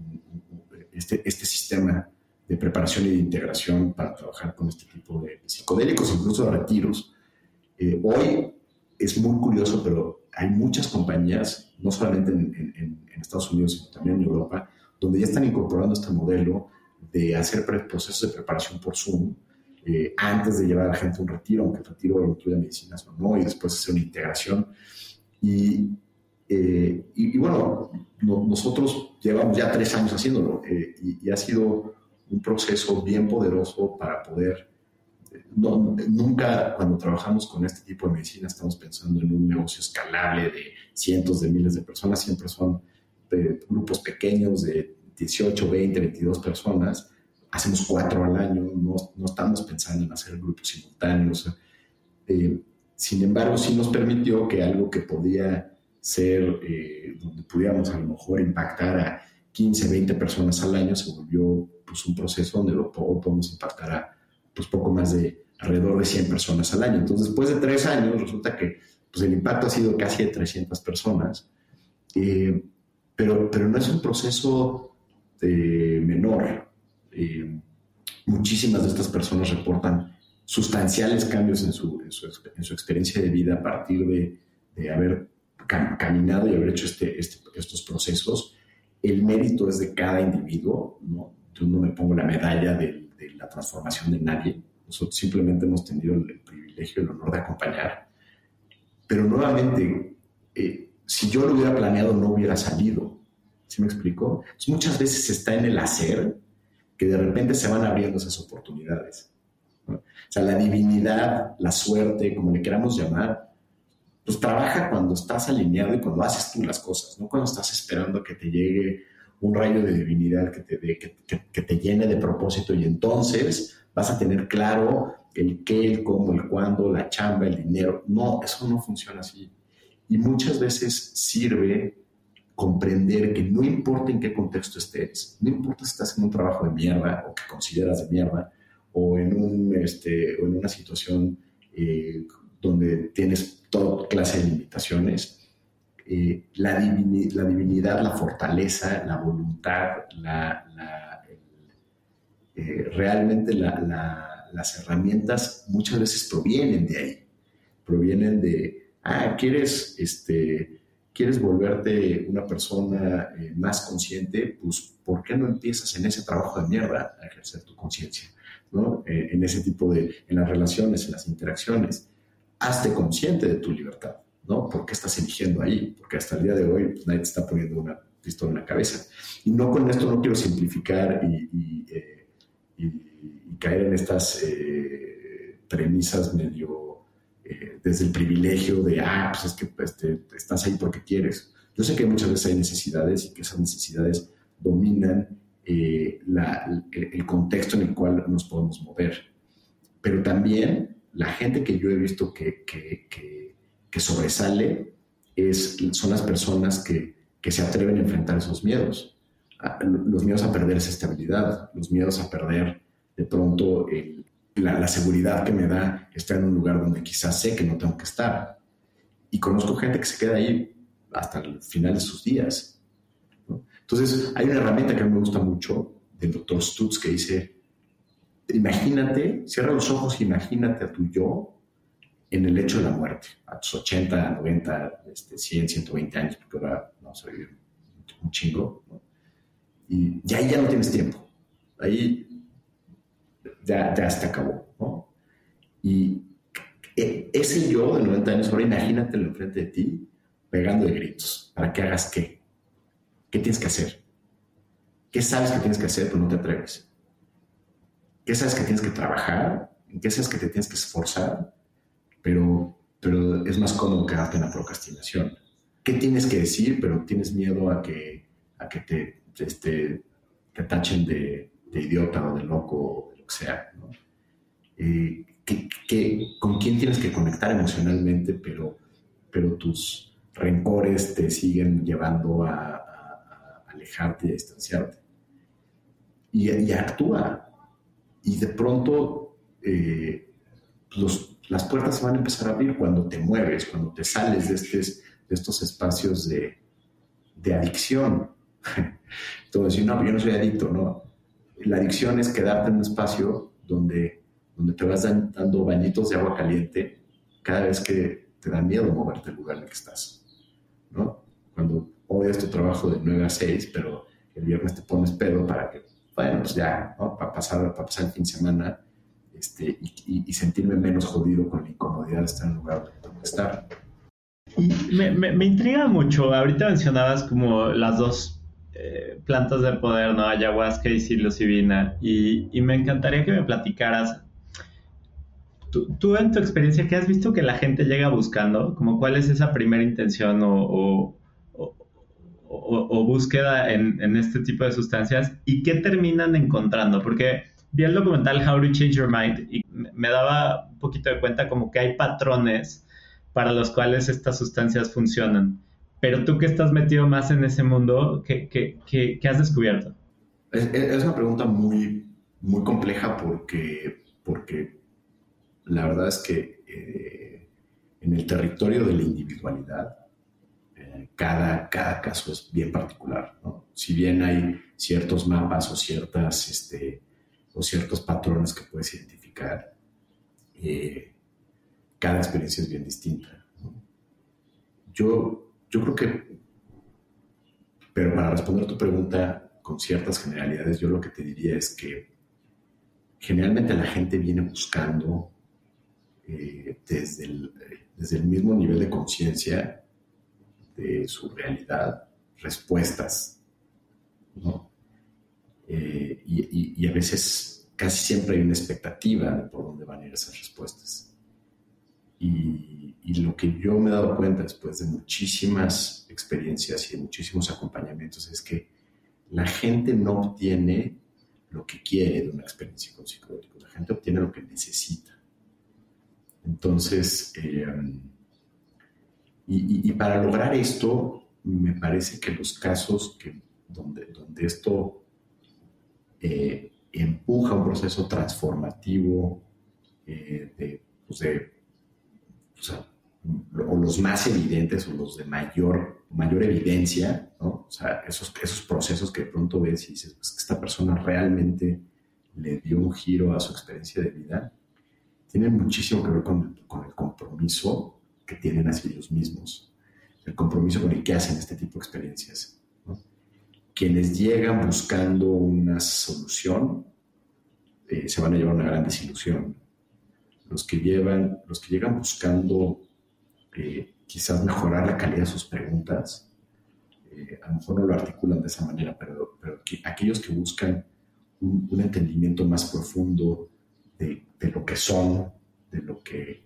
este, este sistema de preparación y de integración para trabajar con este tipo de psicodélicos, incluso de retiros. Eh, hoy es muy curioso, pero hay muchas compañías, no solamente en, Estados Unidos, sino también en Europa, donde ya están incorporando este modelo de hacer procesos de preparación por Zoom eh, antes de llevar a la gente a un retiro, aunque el retiro incluya medicinas o no, y después hacer una integración. Y eh, y, bueno, nosotros llevamos ya tres años haciéndolo eh, y, ha sido un proceso bien poderoso para poder... Eh, nunca cuando trabajamos con este tipo de medicina estamos pensando en un negocio escalable de cientos de miles de personas, siempre son grupos pequeños de 18, 20, 22 personas. Hacemos cuatro al año, no, no estamos pensando en hacer grupos simultáneos. sin embargo, sí nos permitió que algo que podía ser eh, donde pudiéramos a lo mejor impactar a 15, 20 personas al año, se volvió pues, un proceso donde lo podemos impactar a pues, poco más de alrededor de 100 personas al año. Entonces, después de tres años, resulta que pues, el impacto ha sido casi de 300 personas, eh, pero, pero no es un proceso eh, menor. muchísimas de estas personas reportan sustanciales cambios en su, en su, experiencia de vida a partir de, de haber caminado y haber hecho este, este, estos procesos, el mérito es de cada individuo, ¿no? Yo no me pongo la medalla de, la transformación de nadie, nosotros simplemente hemos tenido el, privilegio el honor de acompañar. Pero nuevamente, eh, si yo lo hubiera planeado, no hubiera salido. ¿Sí me explico? muchas veces está en el hacer que de repente se van abriendo esas oportunidades. O sea, la divinidad, la suerte, como le queramos llamar, pues trabaja cuando estás alineado y cuando haces tú las cosas, no cuando estás esperando que te llegue un rayo de divinidad que te, que, te llene de propósito y entonces vas a tener claro el qué, el cómo, el cuándo, la chamba, el dinero. No, eso no funciona así. Y muchas veces sirve comprender que no importa en qué contexto estés, no importa si estás en un trabajo de mierda o que consideras de mierda, o en, un, este, o en una situación eh, donde tienes toda clase de limitaciones. Eh, la, divinidad, la fortaleza, la voluntad, eh, realmente las herramientas muchas veces provienen de ahí, provienen de, ah, quieres, este, quieres volverte una persona eh, más consciente, pues ¿por qué no empiezas en ese trabajo de mierda a ejercer tu conciencia? ¿no? en ese tipo de, en las relaciones, en las interacciones hazte consciente de tu libertad, ¿no? ¿Por qué estás eligiendo ahí? Porque hasta el día de hoy pues, nadie te está poniendo una pistola en la cabeza. Y no con esto no quiero simplificar y, eh, caer en estas eh, premisas medio eh, desde el privilegio de, ah, pues es que pues, estás ahí porque quieres. Yo sé que muchas veces hay necesidades y que esas necesidades dominan el, el contexto en el cual nos podemos mover. Pero también la gente que yo he visto que, sobresale es, son las personas que, se atreven a enfrentar esos miedos. Los miedos a perder esa estabilidad, los miedos a perder de pronto la, seguridad que me da estar en un lugar donde quizás sé que no tengo que estar. Y conozco gente que se queda ahí hasta el final de sus días. Entonces, hay una herramienta que a mí me gusta mucho del doctor Stutz que dice, imagínate, cierra los ojos, imagínate a tu yo en el hecho de la muerte, a tus 80, 90, este, 100, 120 años, porque ahora vamos a vivir un chingo, y, ya ahí ya no tienes tiempo, ahí ya, ya se acabó, ¿no? Y e, ese yo de 90 años, ahora imagínatelo enfrente de ti, pegando de gritos, para que hagas qué, qué tienes que hacer, qué sabes que tienes que hacer, pero no te atreves, qué sabes que tienes que trabajar, en qué sabes que te tienes que esforzar, pero, pero es más cómodo quedarte en la procrastinación. ¿Qué tienes que decir, pero tienes miedo a que, a que te, este, te tachen de, de, idiota o de loco o de lo que sea? ¿no? Eh, con quién tienes que conectar emocionalmente, pero, pero tus rencores te siguen llevando a, alejarte y a distanciarte. Y, y, actúa. Y de pronto eh, los, las puertas se van a empezar a abrir cuando te mueves, cuando te sales de, estos, de estos espacios de, de adicción. Entonces, no, yo no soy adicto, ¿no? La adicción es quedarte en un espacio donde, donde te vas dando bañitos de agua caliente cada vez que te da miedo moverte del lugar en el que estás, ¿no? Cuando odias tu trabajo de 9 a 6, pero el viernes te pones pedo para que, bueno, pues ya, ¿no? Para pasar, para pasar el fin de semana este, y, sentirme menos jodido con la incomodidad de estar en el lugar donde estar. Me, me, intriga mucho, ahorita mencionabas como las dos eh, plantas de poder, ¿no? Ayahuasca y psilocibina, y, y me encantaría que me platicaras, tú, en tu experiencia, ¿qué has visto que la gente llega buscando? Como cuál es esa primera intención o, o, o búsqueda en, en, este tipo de sustancias y qué terminan encontrando, porque vi el documental How to Change Your Mind y me daba un poquito de cuenta como que hay patrones para los cuales estas sustancias funcionan. Pero tú que estás metido más en ese mundo, ¿qué, qué, qué, has descubierto? Es, una pregunta muy, muy compleja porque, porque la verdad es que eh, en el territorio de la individualidad, eh, cada, cada caso es bien particular. ¿no? Si bien hay ciertos mapas o ciertas... Este, o ciertos patrones que puedes identificar, eh, cada experiencia es bien distinta. Yo, yo creo que, pero para responder tu pregunta con ciertas generalidades, yo lo que te diría es que generalmente la gente viene buscando eh, desde, el, desde el mismo nivel de conciencia de su realidad respuestas, ¿no? Eh, y, a veces casi siempre hay una expectativa de por dónde van a ir esas respuestas. Y, lo que yo me he dado cuenta después de muchísimas experiencias y de muchísimos acompañamientos es que la gente no obtiene lo que quiere de una experiencia con psicodélicos, la gente obtiene lo que necesita. Entonces, eh, y, y, para lograr esto, me parece que los casos que, donde, donde esto eh, empuja un proceso transformativo eh, de, pues o, los más evidentes o los de mayor, mayor evidencia, esos, esos procesos que de pronto ves y dices, pues que esta persona realmente le dio un giro a su experiencia de vida, tienen muchísimo que ver con, con el compromiso que tienen hacia ellos mismos, el compromiso con el que hacen este tipo de experiencias quienes llegan buscando una solución eh, se van a llevar una gran desilusión. Los que, llevan, los que llegan buscando eh, quizás mejorar la calidad de sus preguntas, eh, a lo mejor no lo articulan de esa manera, pero, aquellos que buscan un, entendimiento más profundo de, lo que son, de lo que,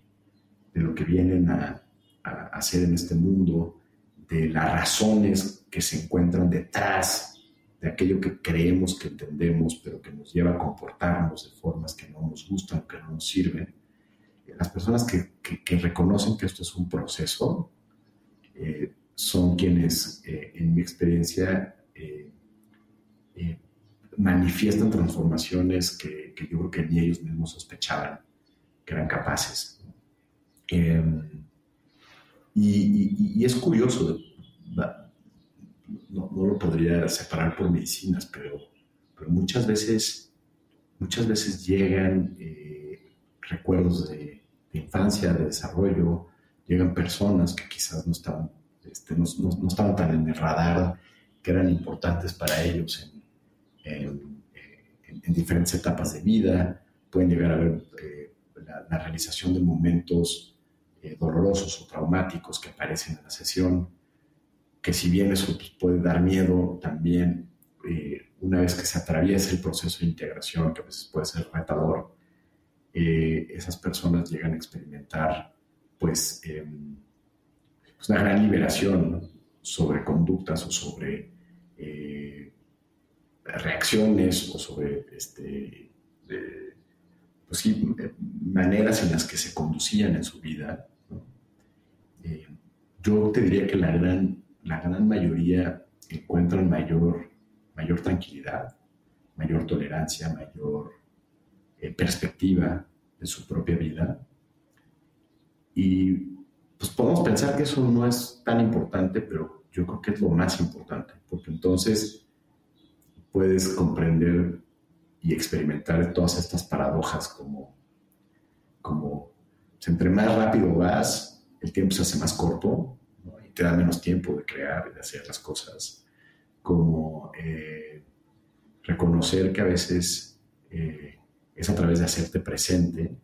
de lo que vienen a, a hacer en este mundo, de las razones que se encuentran detrás de aquello que creemos que entendemos, pero que nos lleva a comportarnos de formas que no nos gustan, que no nos sirven. Las personas que, que, reconocen que esto es un proceso eh, son quienes, eh, en mi experiencia, eh, manifiestan transformaciones que, que, yo creo que ni ellos mismos sospechaban que eran capaces. Em, y, es curioso, no, lo podría separar por medicinas, pero, pero muchas veces, muchas veces llegan eh, recuerdos de, infancia, de desarrollo, llegan personas que quizás no estaban, este, no, no, estaban tan en el radar, que eran importantes para ellos en, en, diferentes etapas de vida, pueden llegar a ver eh, la, realización de momentos eh, dolorosos o traumáticos que aparecen en la sesión, que si bien eso pues, puede dar miedo, también eh, una vez que se atraviesa el proceso de integración, que a veces puede ser retador, esas personas llegan a experimentar pues, em, pues una gran liberación sobre conductas o sobre reacciones o sobre este, pues sí, maneras en las que se conducían en su vida. Eh, yo te diría que la gran, la gran mayoría encuentran mayor, mayor tranquilidad, mayor tolerancia, mayor eh, perspectiva de su propia vida. Y pues podemos pensar que eso no es tan importante, pero yo creo que es lo más importante, porque entonces puedes comprender y experimentar todas estas paradojas como, como entre más rápido vas, el tiempo se hace más corto y te da menos tiempo de crear y de hacer las cosas, como eh, reconocer que a veces eh, es a través de hacerte presente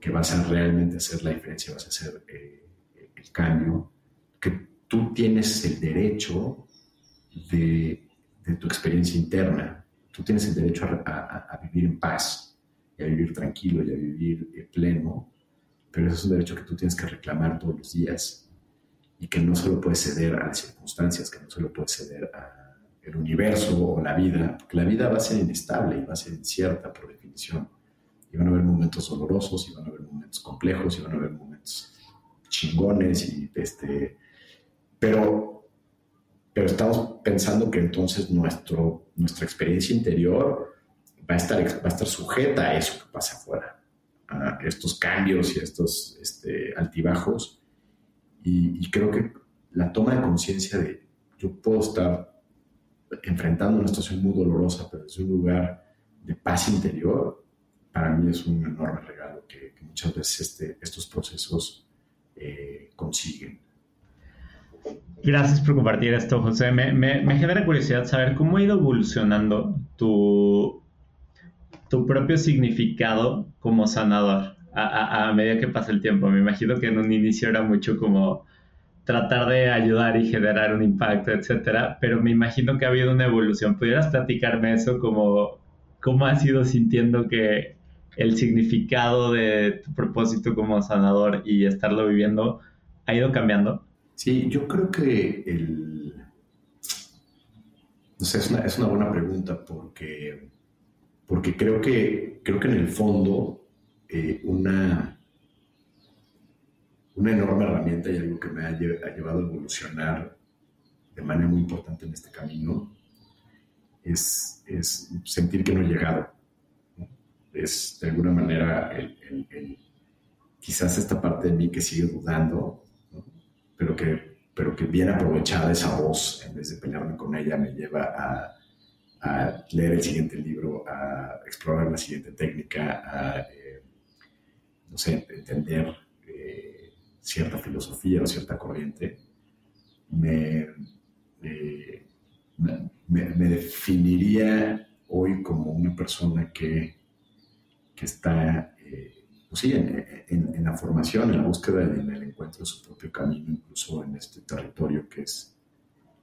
que vas a realmente hacer la diferencia, vas a hacer eh, el cambio, que tú tienes el derecho de de tu experiencia interna. Tú tienes el derecho a, vivir en paz, y a vivir tranquilo, y a vivir eh, pleno, pero eso es un derecho que tú tienes que reclamar todos los días y que no solo puedes ceder a las circunstancias, que no solo puedes ceder al universo o la vida, porque la vida va a ser inestable y va a ser incierta por definición. Y van a haber momentos dolorosos, y van a haber momentos complejos, y van a haber momentos chingones, y este, pero pero estamos pensando que entonces nuestro, nuestra experiencia interior va a, estar, va a estar sujeta a eso que pasa afuera, a estos cambios y a estos este, altibajos. Y, creo que la toma de conciencia de yo puedo estar enfrentando una situación muy dolorosa, pero desde un lugar de paz interior, para mí es un enorme regalo que, muchas veces este, estos procesos eh, consiguen. Gracias por compartir esto, José. Me, genera curiosidad saber cómo ha ido evolucionando tu, tu propio significado como sanador a, medida que pasa el tiempo. Me imagino que en un inicio era mucho como tratar de ayudar y generar un impacto, etcétera, pero me imagino que ha habido una evolución. ¿Pudieras platicarme eso como cómo has ido sintiendo que el significado de tu propósito como sanador y estarlo viviendo ha ido cambiando? Sí, yo creo que el... Es una, es una buena pregunta porque, porque creo, que, creo que en el fondo eh, una, una enorme herramienta y algo que me ha, llevado a evolucionar de manera muy importante en este camino es, es sentir que no he llegado. Es de alguna manera quizás esta parte de mí que sigue dudando pero que, pero que bien aprovechada esa voz, en vez de pelearme con ella, me lleva a, a leer el siguiente libro, a explorar la siguiente técnica, a, eh, no sé, entender eh, cierta filosofía o cierta corriente, me, me, me, definiría hoy como una persona que, que está eh, pues sí, en, la formación, en la búsqueda y en el encuentro de su propio camino, incluso en este territorio que es,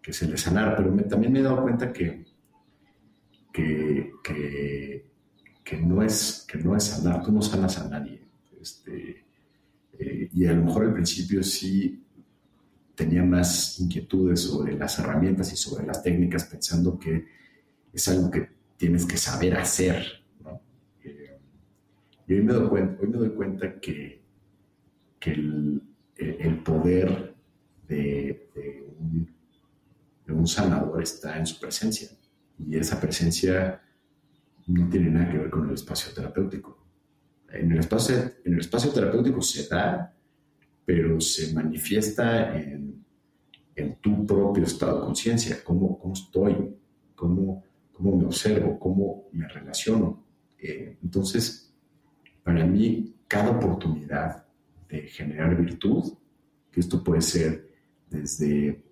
que es el de sanar. Pero también me he dado cuenta que, que, que, no es, que no es sanar, tú no sanas a nadie. Este, eh, y a lo mejor al principio sí tenía más inquietudes sobre las herramientas y sobre las técnicas, pensando que es algo que tienes que saber hacer y hoy me doy cuenta, hoy me doy cuenta que, que el, el, poder de, un, sanador está en su presencia. Y esa presencia no tiene nada que ver con el espacio terapéutico. En el espacio, en el espacio terapéutico se da, pero se manifiesta en, en tu propio estado de conciencia, cómo, cómo estoy, cómo, cómo me observo, cómo me relaciono. Eh, entonces, para mí cada oportunidad de generar virtud, que esto puede ser desde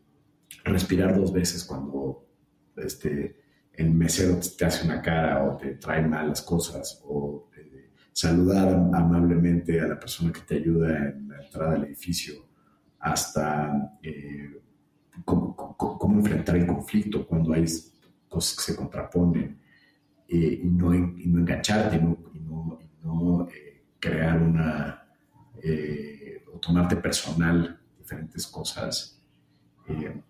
respirar dos veces cuando este, el mesero te hace una cara o te trae malas cosas, o eh, saludar amablemente a la persona que te ayuda en la entrada del edificio, hasta eh, cómo, enfrentar el conflicto cuando hay cosas que se contraponen eh, y, no, engancharte y no, crear una o tomarte personal diferentes cosas.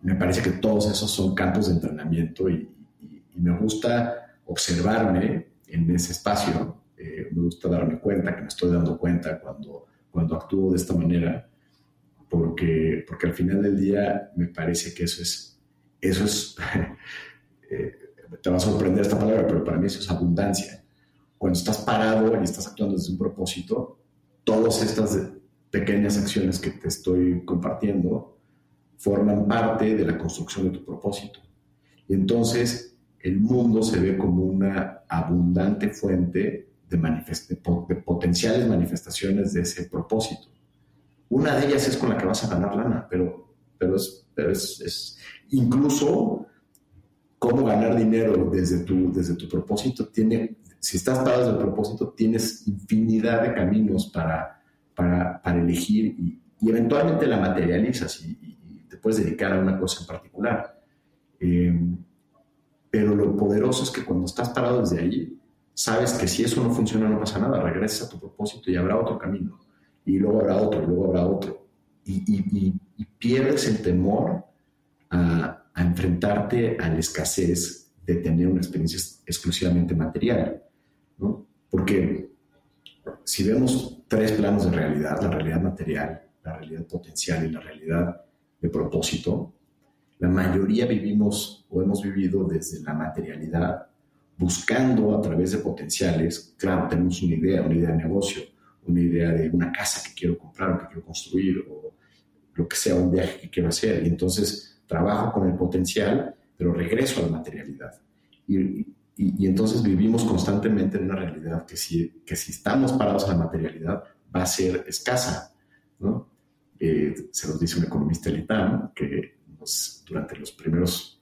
me parece que todos esos son campos de entrenamiento y, y me gusta observarme en ese espacio, eh, me gusta darme cuenta que me estoy dando cuenta cuando, cuando actúo de esta manera, porque, porque al final del día me parece que eso es, eso es, eh, te va a sorprender esta palabra, pero para mí eso es abundancia. Cuando estás parado y estás actuando desde un propósito, todas estas pequeñas acciones que te estoy compartiendo forman parte de la construcción de tu propósito. Y entonces el mundo se ve como una abundante fuente de, potenciales manifestaciones de ese propósito. Una de ellas es con la que vas a ganar lana, pero, pero, es, incluso cómo ganar dinero desde tu, desde tu propósito tiene, si estás parado desde el propósito, tienes infinidad de caminos para, para, elegir y, eventualmente la materializas y, te puedes dedicar a una cosa en particular. Eh, pero lo poderoso es que cuando estás parado desde ahí, sabes que si eso no funciona no pasa nada, regresas a tu propósito y habrá otro camino. Y luego habrá otro, y luego habrá otro. Y, pierdes el temor a, enfrentarte a la escasez de tener una experiencia exclusivamente material. ¿no? Porque si vemos tres planos de realidad, la realidad material, la realidad potencial y la realidad de propósito, la mayoría vivimos o hemos vivido desde la materialidad, buscando a través de potenciales, claro, tenemos una idea, una idea de negocio, una idea de una casa que quiero comprar o que quiero construir o lo que sea, un viaje que quiero hacer. Y entonces trabajo con el potencial, pero regreso a la materialidad. Y, entonces vivimos constantemente en una realidad que si, que si estamos parados en la materialidad va a ser escasa. ¿no? Eh, se nos dice un economista del que durante los primeros,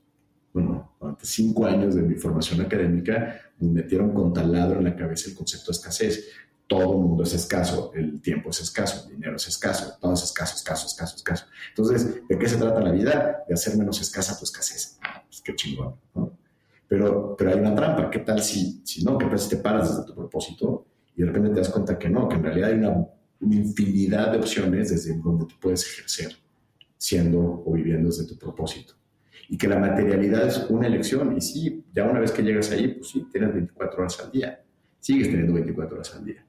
bueno, durante cinco años de mi formación académica, nos metieron con taladro en la cabeza el concepto de escasez. Todo el mundo es escaso, el tiempo es escaso, el dinero es escaso, todo es escaso, escaso, escaso, escaso. Entonces, ¿de qué se trata la vida? De hacer menos escasa tu escasez. Pues qué chingón, ¿no? Pero, pero hay una trampa. ¿Qué tal si, si no? ¿Qué tal si te paras desde tu propósito y de repente te das cuenta que no, que en realidad hay una, una infinidad de opciones desde donde tú puedes ejercer siendo o viviendo desde tu propósito. Y que la materialidad es una elección. Y sí, ya una vez que llegas ahí, pues sí, tienes 24 horas al día. Sigues teniendo 24 horas al día.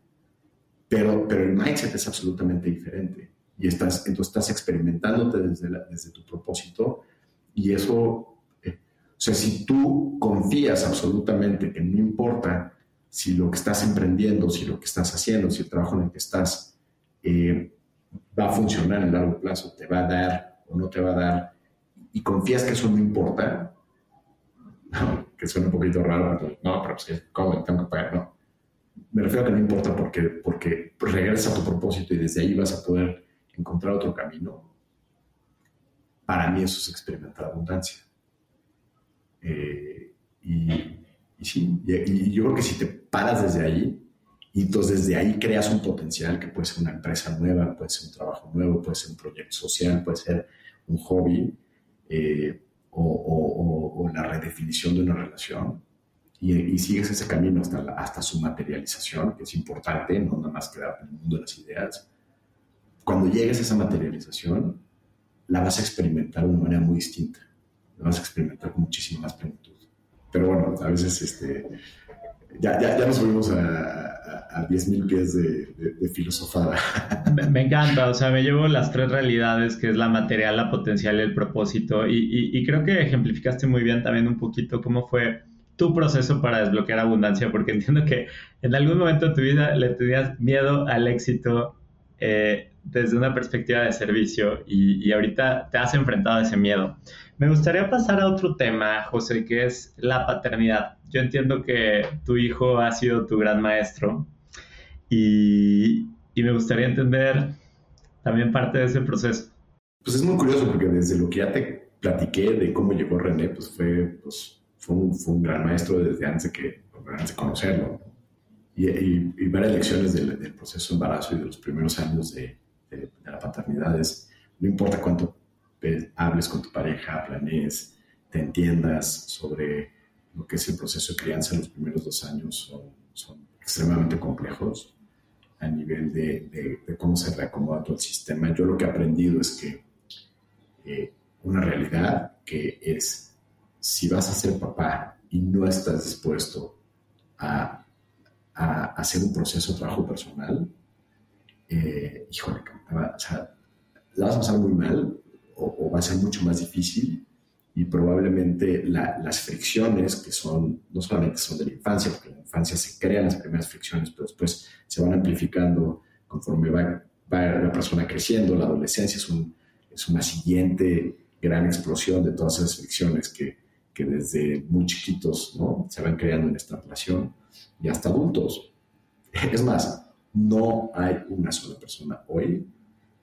Pero, pero el mindset es absolutamente diferente. Y estás, entonces estás experimentándote desde, desde tu propósito. Y eso, eh, o sea, si tú confías absolutamente que no importa si lo que estás emprendiendo, si lo que estás haciendo, si el trabajo en el que estás eh, va a funcionar en largo plazo, te va a dar o no te va a dar, y confías que eso no importa, que suena un poquito raro, no, pero pues, ¿cómo? Tengo que pagar, no. Me refiero a que no importa porque, porque regresas a tu propósito y desde ahí vas a poder encontrar otro camino. Para mí eso es experimentar abundancia. Eh, y, y, sí, y yo creo que si te paras desde ahí, y entonces desde ahí creas un potencial que puede ser una empresa nueva, puede ser un trabajo nuevo, puede ser un proyecto social, puede ser un hobby eh, o, la redefinición de una relación. Y, sigues ese camino hasta, hasta su materialización, que es importante, no nada más quedar en el mundo de las ideas. Cuando llegues a esa materialización, la vas a experimentar de una manera muy distinta. La vas a experimentar con muchísima más plenitud. Pero bueno, a veces este, ya, ya, ya nos subimos a, a, 10.000 pies de, de, filosofada. Me, encanta, o sea, me llevo las tres realidades, que es la material, la potencial y el propósito, y, y, creo que ejemplificaste muy bien también un poquito cómo fue tu proceso para desbloquear abundancia, porque entiendo que en algún momento de tu vida le tenías miedo al éxito eh, desde una perspectiva de servicio y, y, ahorita te has enfrentado a ese miedo. Me gustaría pasar a otro tema, José, que es la paternidad. Yo entiendo que tu hijo ha sido tu gran maestro y, y me gustaría entender también parte de ese proceso. Pues es muy curioso porque desde lo que ya te platiqué de cómo llegó René, pues fue, pues, fue, un, fue un gran maestro desde antes de, que, antes de conocerlo. Y, y, varias lecciones del, del, proceso de embarazo y de los primeros años de, de, la paternidad es, no importa cuánto hables con tu pareja, planees, te entiendas sobre lo que es el proceso de crianza en los primeros dos años, son, son extremadamente complejos a nivel de, de, cómo se reacomoda todo el sistema. Yo lo que he aprendido es que eh, una realidad que es, si vas a ser papá y no estás dispuesto a, a hacer un proceso de trabajo personal, eh, híjole, o la vas a pasar muy mal o, va a ser mucho más difícil y probablemente las fricciones que son, no solamente son de la infancia, porque en la infancia se crean las primeras fricciones, pero después se van amplificando conforme va, la persona creciendo, la adolescencia es, un, es una siguiente gran explosión de todas esas fricciones que, que desde muy chiquitos ¿no? se van creando en esta relación y hasta adultos. Es más, no hay una sola persona hoy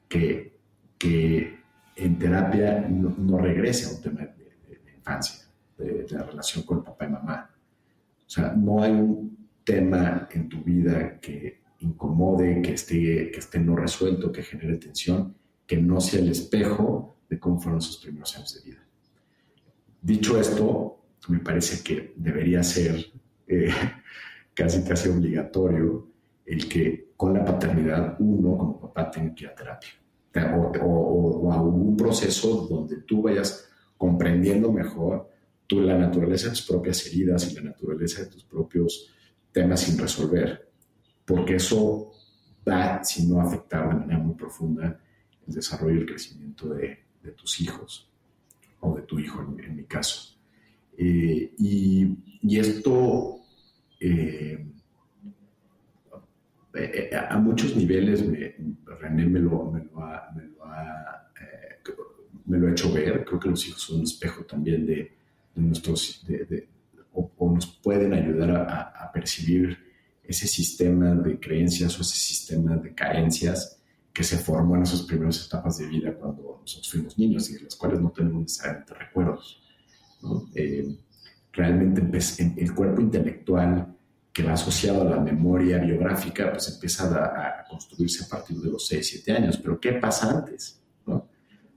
que, que en terapia no, regrese a un tema de, infancia, de, la relación con papá y mamá. O sea, no hay un tema en tu vida que incomode, que esté, que esté no resuelto, que genere tensión, que no sea el espejo de cómo fueron sus primeros años de vida. Dicho esto, me parece que debería ser eh, casi casi obligatorio el que con la paternidad uno como papá tenga que ir a terapia o, a un proceso donde tú vayas comprendiendo mejor la naturaleza de tus propias heridas y la naturaleza de tus propios temas sin resolver, porque eso va, si no afectar de manera muy profunda, el desarrollo y el crecimiento de, de tus hijos o de tu hijo en, mi caso. Eh, y, y, esto eh, eh, a muchos niveles René me lo, me lo, ha, me lo ha, me lo ha hecho ver. Creo que los hijos son un espejo también de, nuestros, o, nos pueden ayudar a, percibir ese sistema de creencias o ese sistema de carencias que se formó en esas primeras etapas de vida cuando nosotros fuimos niños y de las cuales no tenemos necesariamente recuerdos. realmente el cuerpo intelectual que va asociado a la memoria biográfica, pues empieza a, construirse a partir de los 6, 7 años. Pero ¿qué pasa antes?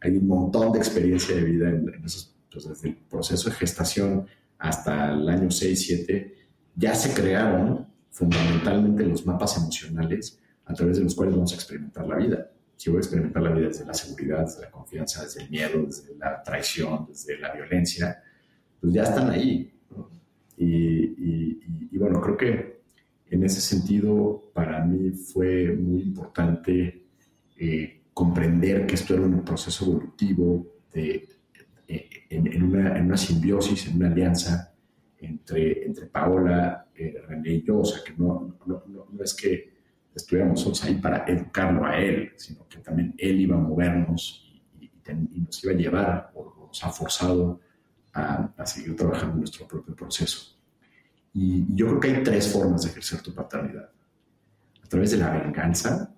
¿No? Hay un montón de experiencia de vida en, esos, pues desde el proceso de gestación hasta el año 6, 7, ya se crearon fundamentalmente los mapas emocionales a través de los cuales vamos a experimentar la vida. Si voy a experimentar la vida desde la seguridad, desde la confianza, desde el miedo, desde la traición, desde la violencia, pues ya están ahí. Y, bueno, creo que en ese sentido para mí fue muy importante eh, comprender que esto era un proceso evolutivo eh, en, una, simbiosis, en una alianza entre, entre Paola, eh, René y yo. O sea, que no, no, no, es que estuviéramos nosotros ahí para educarlo a él, sino que también él iba a movernos y, nos iba a llevar o nos ha forzado a, seguir trabajando en nuestro propio proceso. Y, yo creo que hay tres formas de ejercer tu paternidad. A través de la venganza.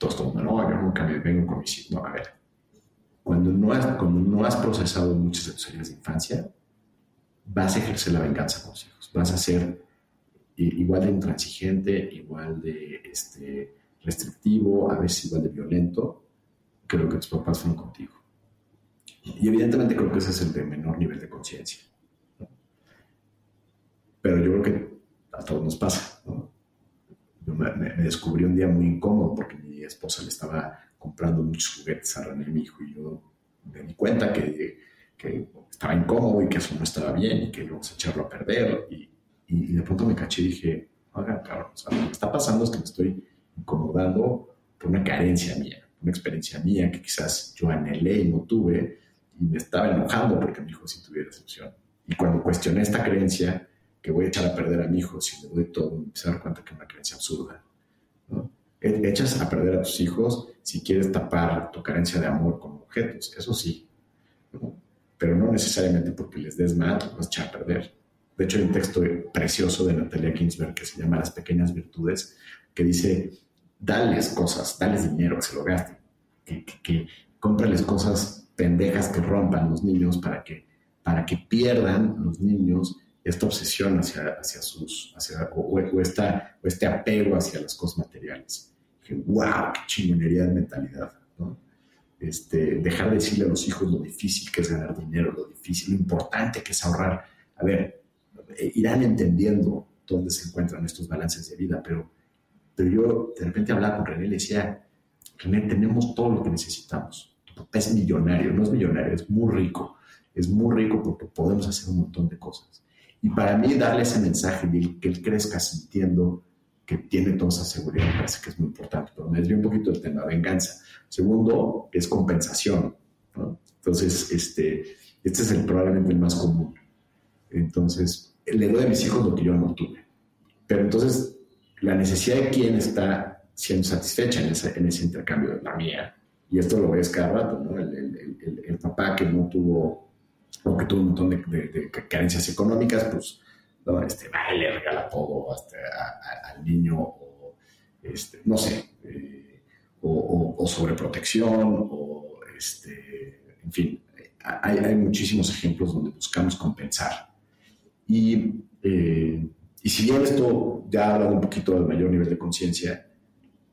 Entonces, todo no, yo nunca me vengo con mis. No, a ver. Cuando no, has, cuando no has procesado muchas de tus heridas de infancia, vas a ejercer la venganza con los hijos. Vas a ser igual de intransigente, igual de este, restrictivo, a veces igual de violento que lo que tus papás fueron contigo. Y evidentemente creo que ese es el de menor nivel de conciencia. Pero yo creo que a todos nos pasa. Yo me, descubrí un día muy incómodo porque mi esposa le estaba comprando muchos juguetes a René, mi hijo, y yo me di cuenta que, que estaba incómodo y que eso no estaba bien y que íbamos a echarlo a perder. Y, y, de pronto me caché y dije, oiga, claro, lo que está pasando es que me estoy incomodando por una carencia mía, una experiencia mía que quizás yo anhelé y no tuve, y me estaba enojando porque mi hijo sí tuviera excepción. Y cuando cuestioné esta creencia, que voy a echar a perder a mi hijo si le doy todo, me empecé a dar cuenta que es una creencia absurda. ¿no? E-, echas a perder a tus hijos si quieres tapar tu carencia de amor con objetos, eso sí, pero no necesariamente porque les des más, los vas a echar a perder. De hecho, hay un texto precioso de Natalia Ginsberg que se llama Las pequeñas virtudes, que dice dales cosas, dales dinero que se lo gasten, que, que, cómprales cosas pendejas que rompan los niños para que, para que pierdan los niños esta obsesión hacia, hacia sus, hacia, o, o, esta, o este apego hacia las cosas materiales. Que, wow, qué chingonería de mentalidad, ¿no? Este, dejar de decirle a los hijos lo difícil que es ganar dinero, lo difícil, lo importante que es ahorrar. A ver, eh, irán entendiendo dónde se encuentran estos balances de vida, pero, pero yo de repente hablaba con René y le decía, René, tenemos todo lo que necesitamos. Tu papá es millonario, no es millonario, es muy rico. Es muy rico porque podemos hacer un montón de cosas. Y para mí darle ese mensaje de que él crezca sintiendo que tiene toda esa seguridad me parece que es muy importante. Pero me desvío un poquito del tema, venganza. Segundo, es compensación. Entonces, este, este es el, probablemente el más común. Entonces, le doy a mis hijos lo que yo no tuve. Pero entonces, la necesidad de quién está siendo satisfecha en, en ese intercambio, la mía. Y esto lo ves cada rato, ¿no? El, el, el, papá que no tuvo, o que tuvo un montón de, carencias económicas, pues, no, este, va, le regala todo hasta al niño, o, este, no sé, eh, o, o, sobreprotección, o, este, en fin, hay, hay muchísimos ejemplos donde buscamos compensar. Y, eh, y si bien esto ya habla un poquito del mayor nivel de conciencia,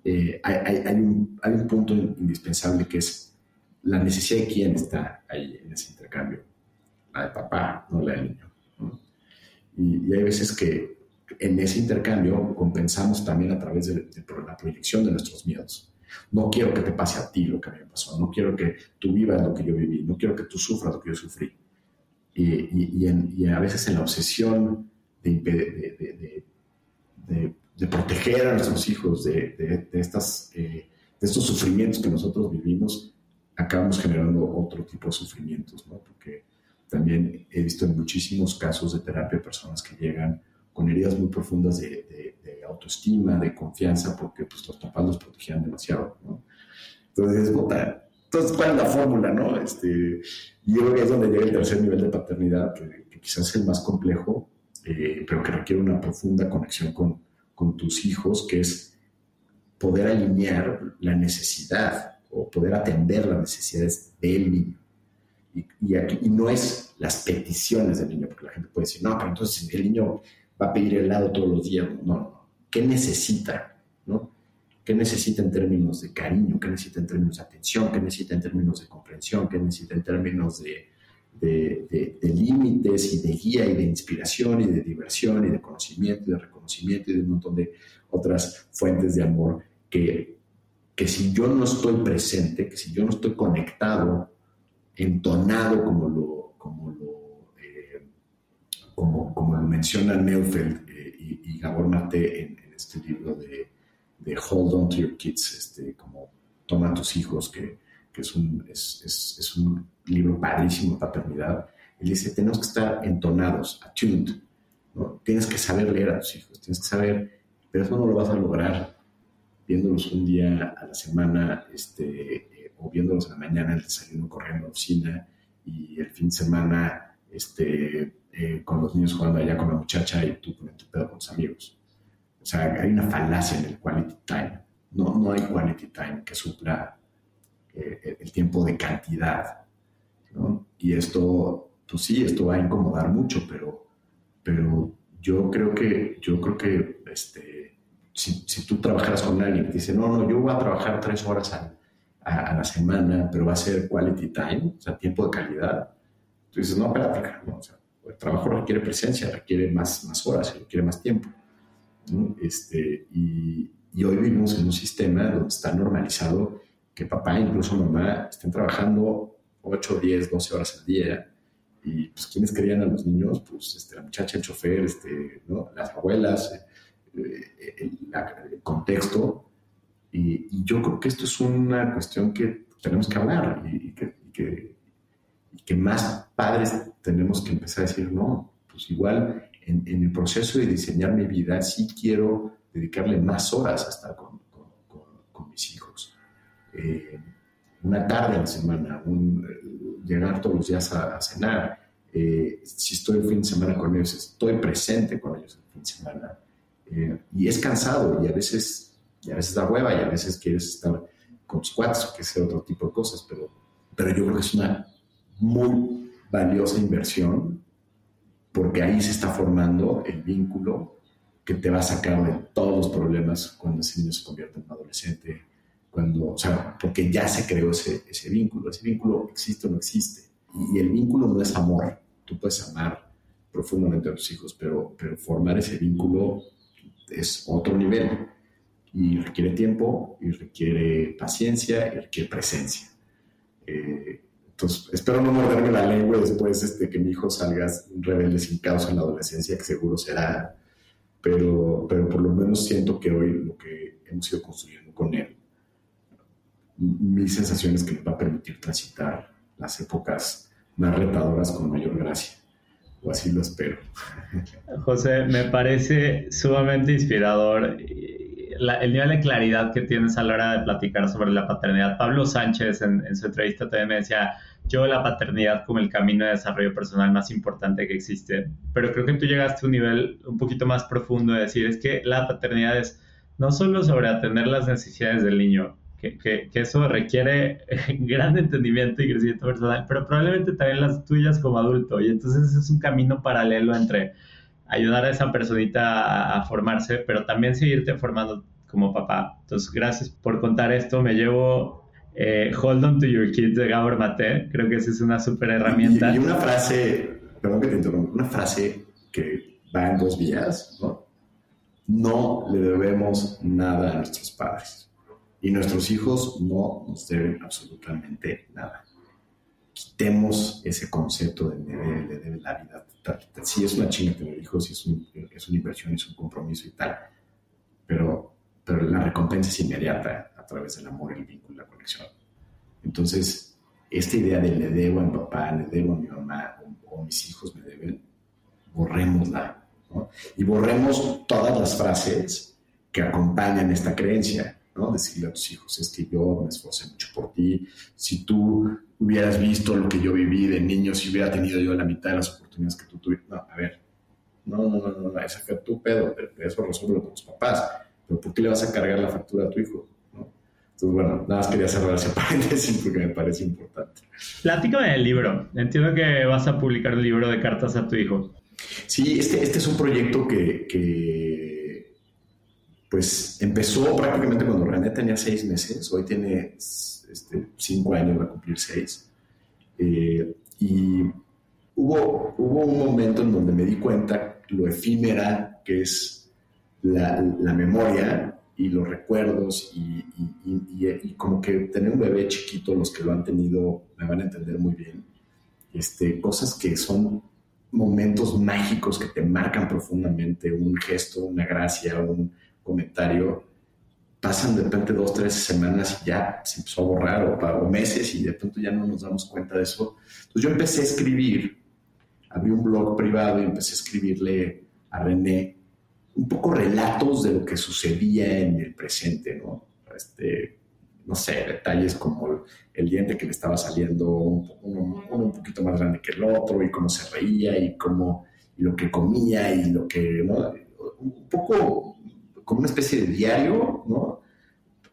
eh, hay, hay, un, hay, un, punto indispensable que es la necesidad de quién está ahí en ese intercambio. La de papá, no la del niño. Y, hay veces que en ese intercambio compensamos también a través de, de, la proyección de nuestros miedos. No quiero que te pase a ti lo que a mí me pasó, no quiero que tú vivas lo que yo viví, no quiero que tú sufras lo que yo sufrí y, a veces en la obsesión de, de, proteger a nuestros hijos de, estas, eh, de estos sufrimientos que nosotros vivimos, acabamos generando otro tipo de sufrimientos, ¿no? Porque también he visto en muchísimos casos de terapia personas que llegan con heridas muy profundas de, autoestima, de confianza, porque pues, los papás los protegían demasiado, ¿no? Entonces, entonces, ¿cuál es la fórmula, no? Este, y yo creo que es donde llega el tercer nivel de paternidad, que, quizás es el más complejo, eh, pero que requiere una profunda conexión con, con tus hijos, que es poder alinear la necesidad o poder atender las necesidades del niño. Y, y, aquí, y no es las peticiones del niño, porque la gente puede decir, no, pero entonces el niño va a pedir helado todos los días. No, no. ¿Qué necesita? ¿no? ¿Qué necesita en términos de cariño? ¿Qué necesita en términos de atención? ¿Qué necesita en términos de comprensión? ¿Qué necesita en términos de, de, límites y de guía y de inspiración y de diversión y de conocimiento y de reconocimiento y de un montón de otras fuentes de amor que, que si yo no estoy presente, que si yo no estoy conectado, entonado como lo, como lo, eh, como, como lo menciona Neufeld eh, y, Gabor Mate en, este libro de de Hold On to Your Kids, este, como Toma a tus hijos, que, que es, un, es, es, es, un libro padrísimo de paternidad. Él dice, tenemos que estar entonados, attuned. ¿no? Tienes que saber leer a tus hijos, tienes que saber, pero eso no lo vas a lograr viéndolos un día a la semana este, o viéndolos en la mañana el desayuno corriendo a la oficina y el fin de semana este, eh, con los niños jugando allá con la muchacha y tú con tu pedo con tus amigos. O sea, hay una falacia en el quality time. No, no hay quality time que supla eh, el tiempo de cantidad. ¿no? Y esto, pues sí, esto va a incomodar mucho, pero, pero yo creo que, yo creo que este, si, si tú trabajaras con alguien que te dice, no, no, yo voy a trabajar tres horas a, a, la semana, pero va a ser quality time, o sea, tiempo de calidad, tú dices, no, espérate, ¿no? o sea, el trabajo requiere presencia, requiere más, más horas, requiere más tiempo. Este, y, hoy vivimos en un sistema donde está normalizado que papá, incluso mamá, estén trabajando 8, 10, 12 horas al día. Y pues, ¿quiénes querían a los niños? Pues este, la muchacha, el chofer, este, las abuelas, eh, eh, el, contexto. Y, yo creo que esto es una cuestión que tenemos que hablar y, que, y que más padres tenemos que empezar a decir, no, pues igual en, el proceso de diseñar mi vida, sí quiero dedicarle más horas a estar con, con, mis hijos. Eh, una tarde a la semana, un, eh, llegar todos los días a, cenar. Eh, si estoy el fin de semana con ellos, estoy presente con ellos el fin de semana. y es cansado y a veces Y a veces da hueva y a veces quieres estar con squats o que sea otro tipo de cosas, pero, pero yo creo que es una muy valiosa inversión porque ahí se está formando el vínculo que te va a sacar de todos los problemas cuando ese niño se convierte en un adolescente, cuando, o sea, porque ya se creó ese, ese vínculo. Ese vínculo existe o no existe. Y, el vínculo no es amor. Tú puedes amar profundamente a tus hijos, pero, pero formar ese vínculo es otro nivel y requiere tiempo y requiere paciencia y requiere presencia. Eh, entonces, espero no morderme la lengua después de este, que mi hijo salga rebelde sin causa en la adolescencia, que seguro será, pero, pero por lo menos siento que hoy lo que hemos ido construyendo con él, mi sensación es que nos va a permitir transitar las épocas más retadoras con mayor gracia. O así lo espero. José, me parece sumamente inspirador el nivel de claridad que tienes a la hora de platicar sobre la paternidad. Pablo Sánchez en, su entrevista también me decía, yo la paternidad como el camino de desarrollo personal más importante que existe, pero creo que tú llegaste a un nivel un poquito más profundo de decir, es que la paternidad es no solo sobre atender las necesidades del niño, que, que, que eso requiere gran entendimiento y crecimiento personal, pero probablemente también las tuyas como adulto, y entonces es un camino paralelo entre ayudar a esa personita a, formarse, pero también seguirte formando como papá. Entonces, gracias por contar esto. Me llevo eh, Hold on to your kids de Gabor Mate. Creo que esa es una súper herramienta. Y, una frase, perdón que te interrumpa, una frase que va en dos vías, ¿no? No le debemos nada a nuestros padres. Y nuestros hijos no nos deben absolutamente nada quitemos ese concepto de debe, de la vida. Sí es una chinga tener hijos, es, es una inversión, es un compromiso y tal, pero, pero la recompensa es inmediata a través del amor, el vínculo, la conexión. Entonces, esta idea de le debo a mi papá, le debo a mi mamá o, mis hijos me deben, borrémosla. ¿no? Y borremos todas las frases que acompañan esta creencia. ¿No? Decirle a tus hijos, es que yo me esforcé mucho por ti, si tú hubieras visto lo que yo viví de niño, si hubiera tenido yo la mitad de las oportunidades que tú tuviste. No, a ver, no, no, no, no, ese fue tu pedo, eso resuelve con tus papás. Pero ¿por qué le vas a cargar la factura a tu hijo? Entonces, bueno, nada más quería cerrar ese paréntesis porque me parece importante. Platícame del libro. Entiendo que vas a publicar un libro de cartas a tu hijo. Sí, este, este es un proyecto que, que pues empezó prácticamente cuando René tenía seis meses. Hoy tiene este, cinco años, va a cumplir seis. Eh, y hubo, hubo un momento en donde me di cuenta lo efímera que es la, la memoria y los recuerdos y, y, como que tener un bebé chiquito, los que lo han tenido me van a entender muy bien, este, cosas que son momentos mágicos que te marcan profundamente, un gesto, una gracia, un comentario, pasan de repente dos, tres semanas y ya se empezó a borrar o, meses y de pronto ya no nos damos cuenta de eso. Entonces yo empecé a escribir, abrí un blog privado y empecé a escribirle a René un poco relatos de lo que sucedía en el presente, ¿no? Este, no sé, detalles como el, diente que le estaba saliendo uno, un poquito más grande que el otro y cómo se reía y cómo y lo que comía y lo que, ¿no? Un poco como una especie de diario, ¿no?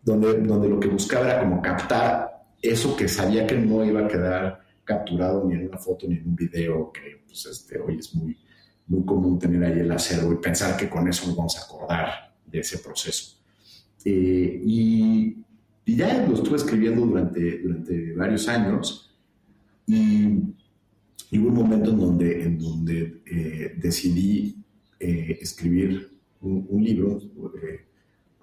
Donde, donde lo que buscaba era como captar eso que sabía que no iba a quedar capturado ni en una foto ni en un video, que pues este, hoy es muy, muy común tener ahí el acervo y pensar que con eso nos vamos a acordar de ese proceso. Eh, y, y, ya lo estuve escribiendo durante, durante varios años y, y, hubo un momento en donde, en donde eh, decidí eh, escribir un, libro eh,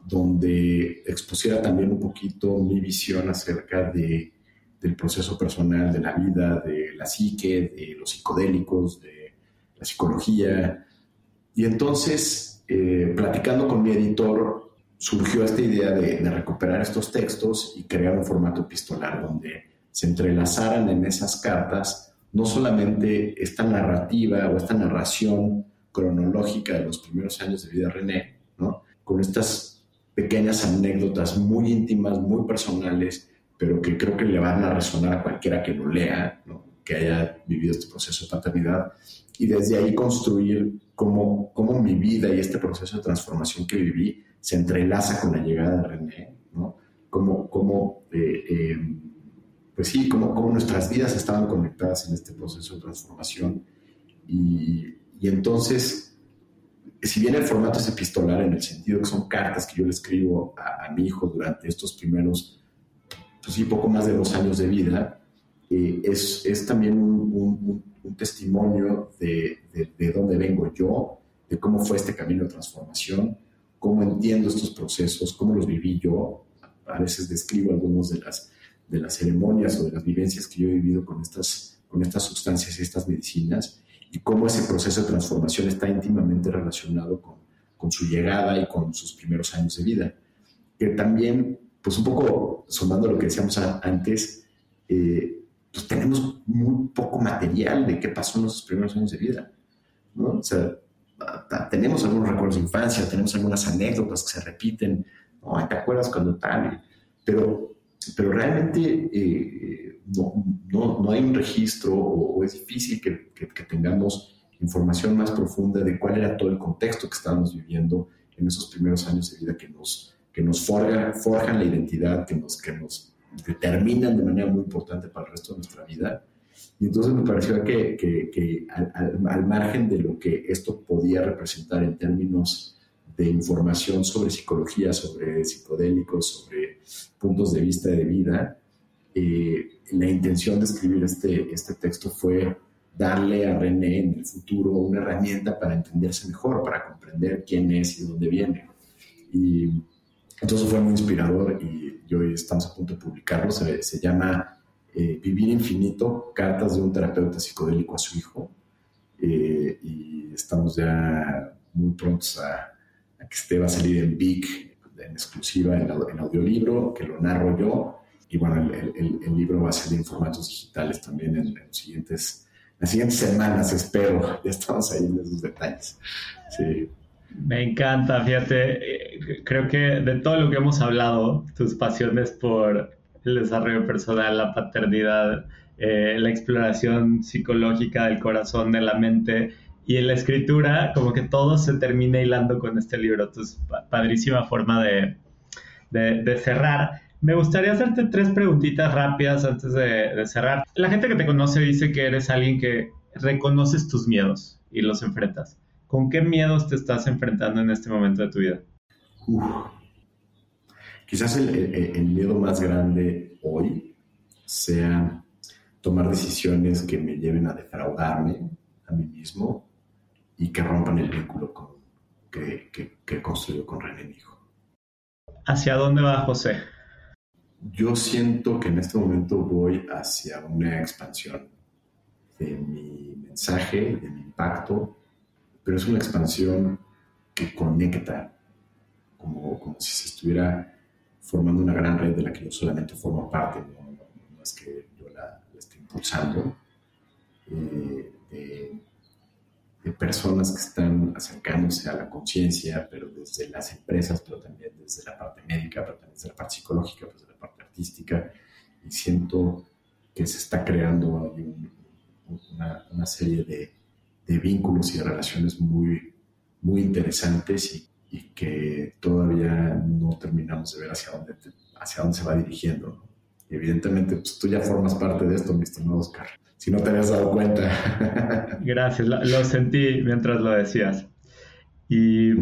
donde expusiera también un poquito mi visión acerca de, del proceso personal, de la vida, de la psique, de los psicodélicos, de la psicología. Y entonces, eh, platicando con mi editor, surgió esta idea de, de, recuperar estos textos y crear un formato epistolar donde se entrelazaran en esas cartas no solamente esta narrativa o esta narración cronológica de los primeros años de vida de René, ¿no? Con estas pequeñas anécdotas muy íntimas, muy personales, pero que creo que le van a resonar a cualquiera que lo lea, ¿no? que haya vivido este proceso de paternidad. y desde ahí construir cómo, cómo mi vida y este proceso de transformación que viví se entrelaza con la llegada de René, ¿no? Cómo, cómo eh, eh, pues sí, cómo, cómo, nuestras vidas estaban conectadas en este proceso de transformación. Y, y, entonces, si bien el formato es epistolar en el sentido que son cartas que yo le escribo a, a mi hijo durante estos primeros, pues sí, poco más de dos años de vida, eh, es, es, también un, un, un testimonio de, de, de, dónde vengo yo, de cómo fue este camino de transformación, cómo entiendo estos procesos, cómo los viví yo. A veces describo algunas de las, de las ceremonias o de las vivencias que yo he vivido con estas, con estas sustancias y estas medicinas y cómo ese proceso de transformación está íntimamente relacionado con, con su llegada y con sus primeros años de vida. Que también, pues un poco sumando lo que decíamos antes, eh, pues tenemos muy poco material de qué pasó en nuestros primeros años de vida. ¿no? O sea, tenemos algunos recuerdos de infancia, tenemos algunas anécdotas que se repiten, ¿no? ¿te acuerdas cuando tal? Pero, pero realmente eh, no, no, no, hay un registro o, o es difícil que, que, que, tengamos información más profunda de cuál era todo el contexto que estábamos viviendo en esos primeros años de vida que nos, que nos forja, forjan la identidad, que nos, que nos determinan de manera muy importante para el resto de nuestra vida. Y entonces me pareció que, que, que al, al, al, margen de lo que esto podía representar en términos de información sobre psicología, sobre psicodélicos, sobre puntos de vista de vida, eh, la intención de escribir este, este texto fue darle a René en el futuro una herramienta para entenderse mejor, para comprender quién es y de dónde viene. Y entonces fue muy inspirador y, y hoy estamos a punto de publicarlo. Se, se llama eh, Vivir Infinito, cartas de un terapeuta psicodélico a su hijo. Eh, y estamos ya muy prontos a, que este va a salir en Big, en exclusiva en, en, audiolibro, que lo narro yo. Y bueno, el, el, el, libro va a salir en formatos digitales también en, en los siguientes, las siguientes semanas, espero. Ya estamos ahí en esos detalles. Sí. Me encanta, fíjate, eh, creo que de todo lo que hemos hablado, tus pasiones por el desarrollo personal, la paternidad, eh, la exploración psicológica del corazón, de la mente y en la escritura, como que todo se termina hilando con este libro. Entonces, padrísima forma de, de, cerrar. Me gustaría hacerte tres preguntitas rápidas antes de, cerrar. La gente que te conoce dice que eres alguien que reconoces tus miedos y los enfrentas. ¿Con qué miedos te estás enfrentando en este momento de tu vida? Uf. Quizás el, miedo más grande hoy sea tomar decisiones que me lleven a defraudarme a mí mismo y que rompan el vínculo con, que, que, que construyo con René, mi hijo. ¿Hacia dónde va José? Yo siento que en este momento voy hacia una expansión de mi mensaje, de mi impacto, pero es una expansión que conecta, como, como si se estuviera formando una gran red de la que yo solamente formo parte, no, no, no es que yo la, la esté impulsando, eh, de, de, personas que están acercándose a la conciencia, pero desde las empresas, pero también desde la parte médica, pero también desde la parte psicológica, pues desde la parte artística, y siento que se está creando un, una, una serie de de vínculos y de relaciones muy, muy interesantes y, y, que todavía no terminamos de ver hacia dónde, hacia dónde se va dirigiendo. Evidentemente, pues, tú ya formas parte de esto, mi estimado Oscar. Si no te habías dado cuenta. Gracias, lo, lo sentí mientras lo decías. Y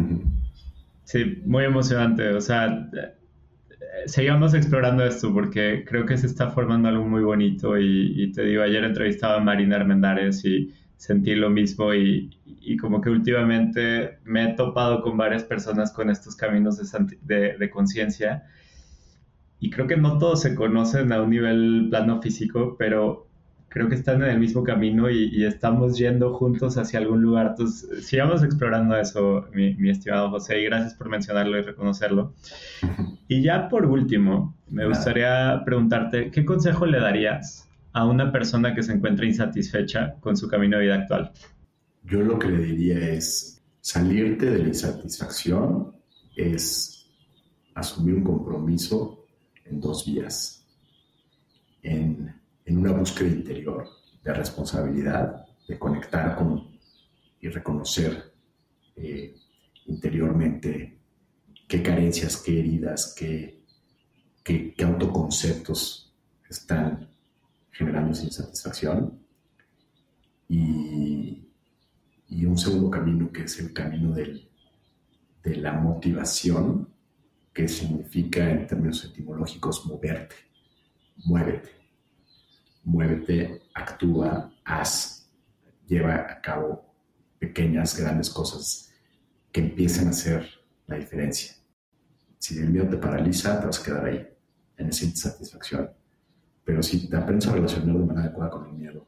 sí, muy emocionante. O sea, sigamos explorando esto porque creo que se está formando algo muy bonito y, y te digo, ayer entrevistaba a Marina Armendáriz y sentí lo mismo y, y, como que últimamente me he topado con varias personas con estos caminos de, de, de conciencia y creo que no todos se conocen a un nivel plano físico, pero creo que están en el mismo camino y, y estamos yendo juntos hacia algún lugar. Entonces, sigamos explorando eso, mi, mi, estimado José, y gracias por mencionarlo y reconocerlo. Y ya por último, me gustaría preguntarte, ¿qué consejo le darías a una persona que se encuentra insatisfecha con su camino de vida actual? Yo lo que le diría es salirte de la insatisfacción es asumir un compromiso en dos vías. En, en una búsqueda interior de responsabilidad, de conectar con, y reconocer eh, interiormente qué carencias, qué heridas, qué, autoconceptos están generando insatisfacción. Y, y, un segundo camino que es el camino de la motivación, que significa en términos etimológicos moverte, muévete, muévete, actúa, haz, lleva a cabo pequeñas, grandes cosas que empiecen a hacer la diferencia. Si el miedo te paraliza, te vas a quedar ahí, en esa insatisfacción. Pero si te aprendes a relacionar de manera adecuada con el miedo,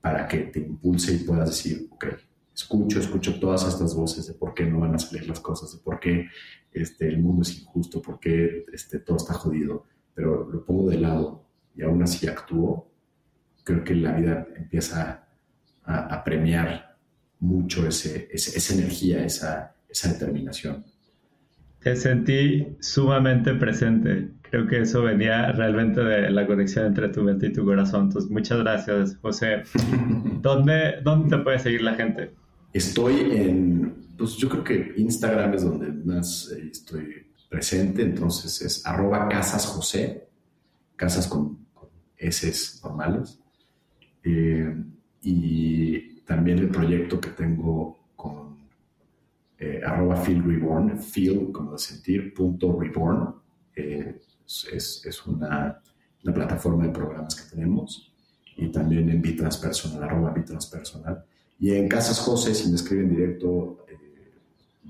para que te impulse y puedas decir, ok, escucho, escucho todas estas voces de por qué no van a salir las cosas, de por qué este, el mundo es injusto, por qué este, todo está jodido, pero lo pongo de lado y aún así actúo, creo que la vida empieza a, premiar mucho ese, esa energía, esa, esa determinación. Te sentí sumamente presente. Creo que eso venía realmente de la conexión entre tu mente y tu corazón. Entonces, muchas gracias, José. ¿Dónde, dónde te puede seguir la gente? Estoy en, pues yo creo que Instagram es donde más eh, estoy presente, entonces es arroba casas José, casas con, con S normales. Eh, y también el proyecto que tengo eh, arroba feel reborn, feel como de sentir, punto reborn. Eh, es, es una, una, plataforma de programas que tenemos. Y también en Bitranspersonal, arroba Bitranspersonal. Y en Casas José, si me escriben directo, eh,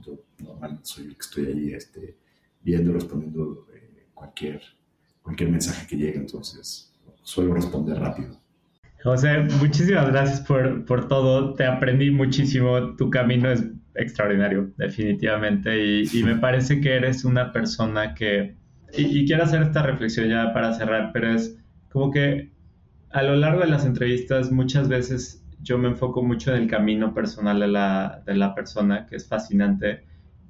yo normalmente soy el que estoy ahí este, viendo, respondiendo cualquier, cualquier mensaje que llegue. Entonces, suelo responder rápido. José, muchísimas gracias por, por, todo. Te aprendí muchísimo. Tu camino es extraordinario, definitivamente. Y, me parece que eres una persona que, y, quiero hacer esta reflexión ya para cerrar, pero es como que a lo largo de las entrevistas muchas veces yo me enfoco mucho en el camino personal de la, de la persona, que es fascinante.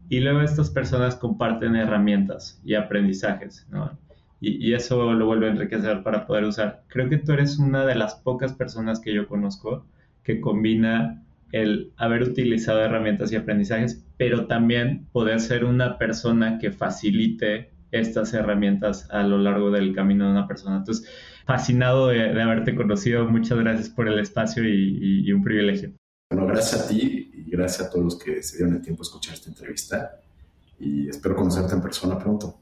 Y luego estas personas comparten herramientas y aprendizajes, ¿no? Y, eso lo vuelve a enriquecer para poder usar. Creo que tú eres una de las pocas personas que yo conozco que combina el haber utilizado herramientas y aprendizajes, pero también poder ser una persona que facilite estas herramientas a lo largo del camino de una persona. Entonces, fascinado de, haberte conocido. Muchas gracias por el espacio y, y, un privilegio. Bueno, gracias a ti y gracias a todos los que se dieron el tiempo a escuchar esta entrevista y espero conocerte en persona pronto.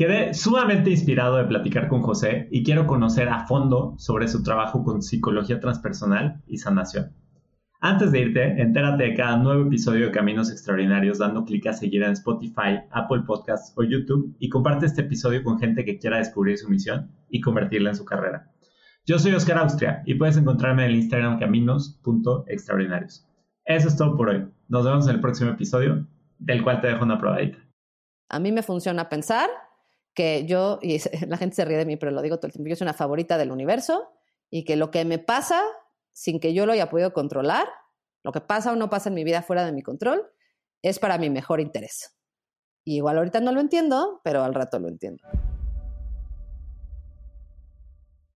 Quedé sumamente inspirado de platicar con José y quiero conocer a fondo sobre su trabajo con psicología transpersonal y sanación. Antes de irte, entérate de cada nuevo episodio de Caminos Extraordinarios dando clic a seguir en Spotify, Apple Podcasts o YouTube y comparte este episodio con gente que quiera descubrir su misión y convertirla en su carrera. Yo soy Oscar Austria y puedes encontrarme en el Instagram caminos.extraordinarios. Eso es todo por hoy. Nos vemos en el próximo episodio, del cual te dejo una probadita. A mí me funciona pensar que yo, y la gente se ríe de mí, pero lo digo todo el tiempo, yo soy una favorita del universo y que lo que me pasa sin que yo lo haya podido controlar, lo que pasa o no pasa en mi vida fuera de mi control, es para mi mejor interés. Y igual ahorita no lo entiendo, pero al rato lo entiendo.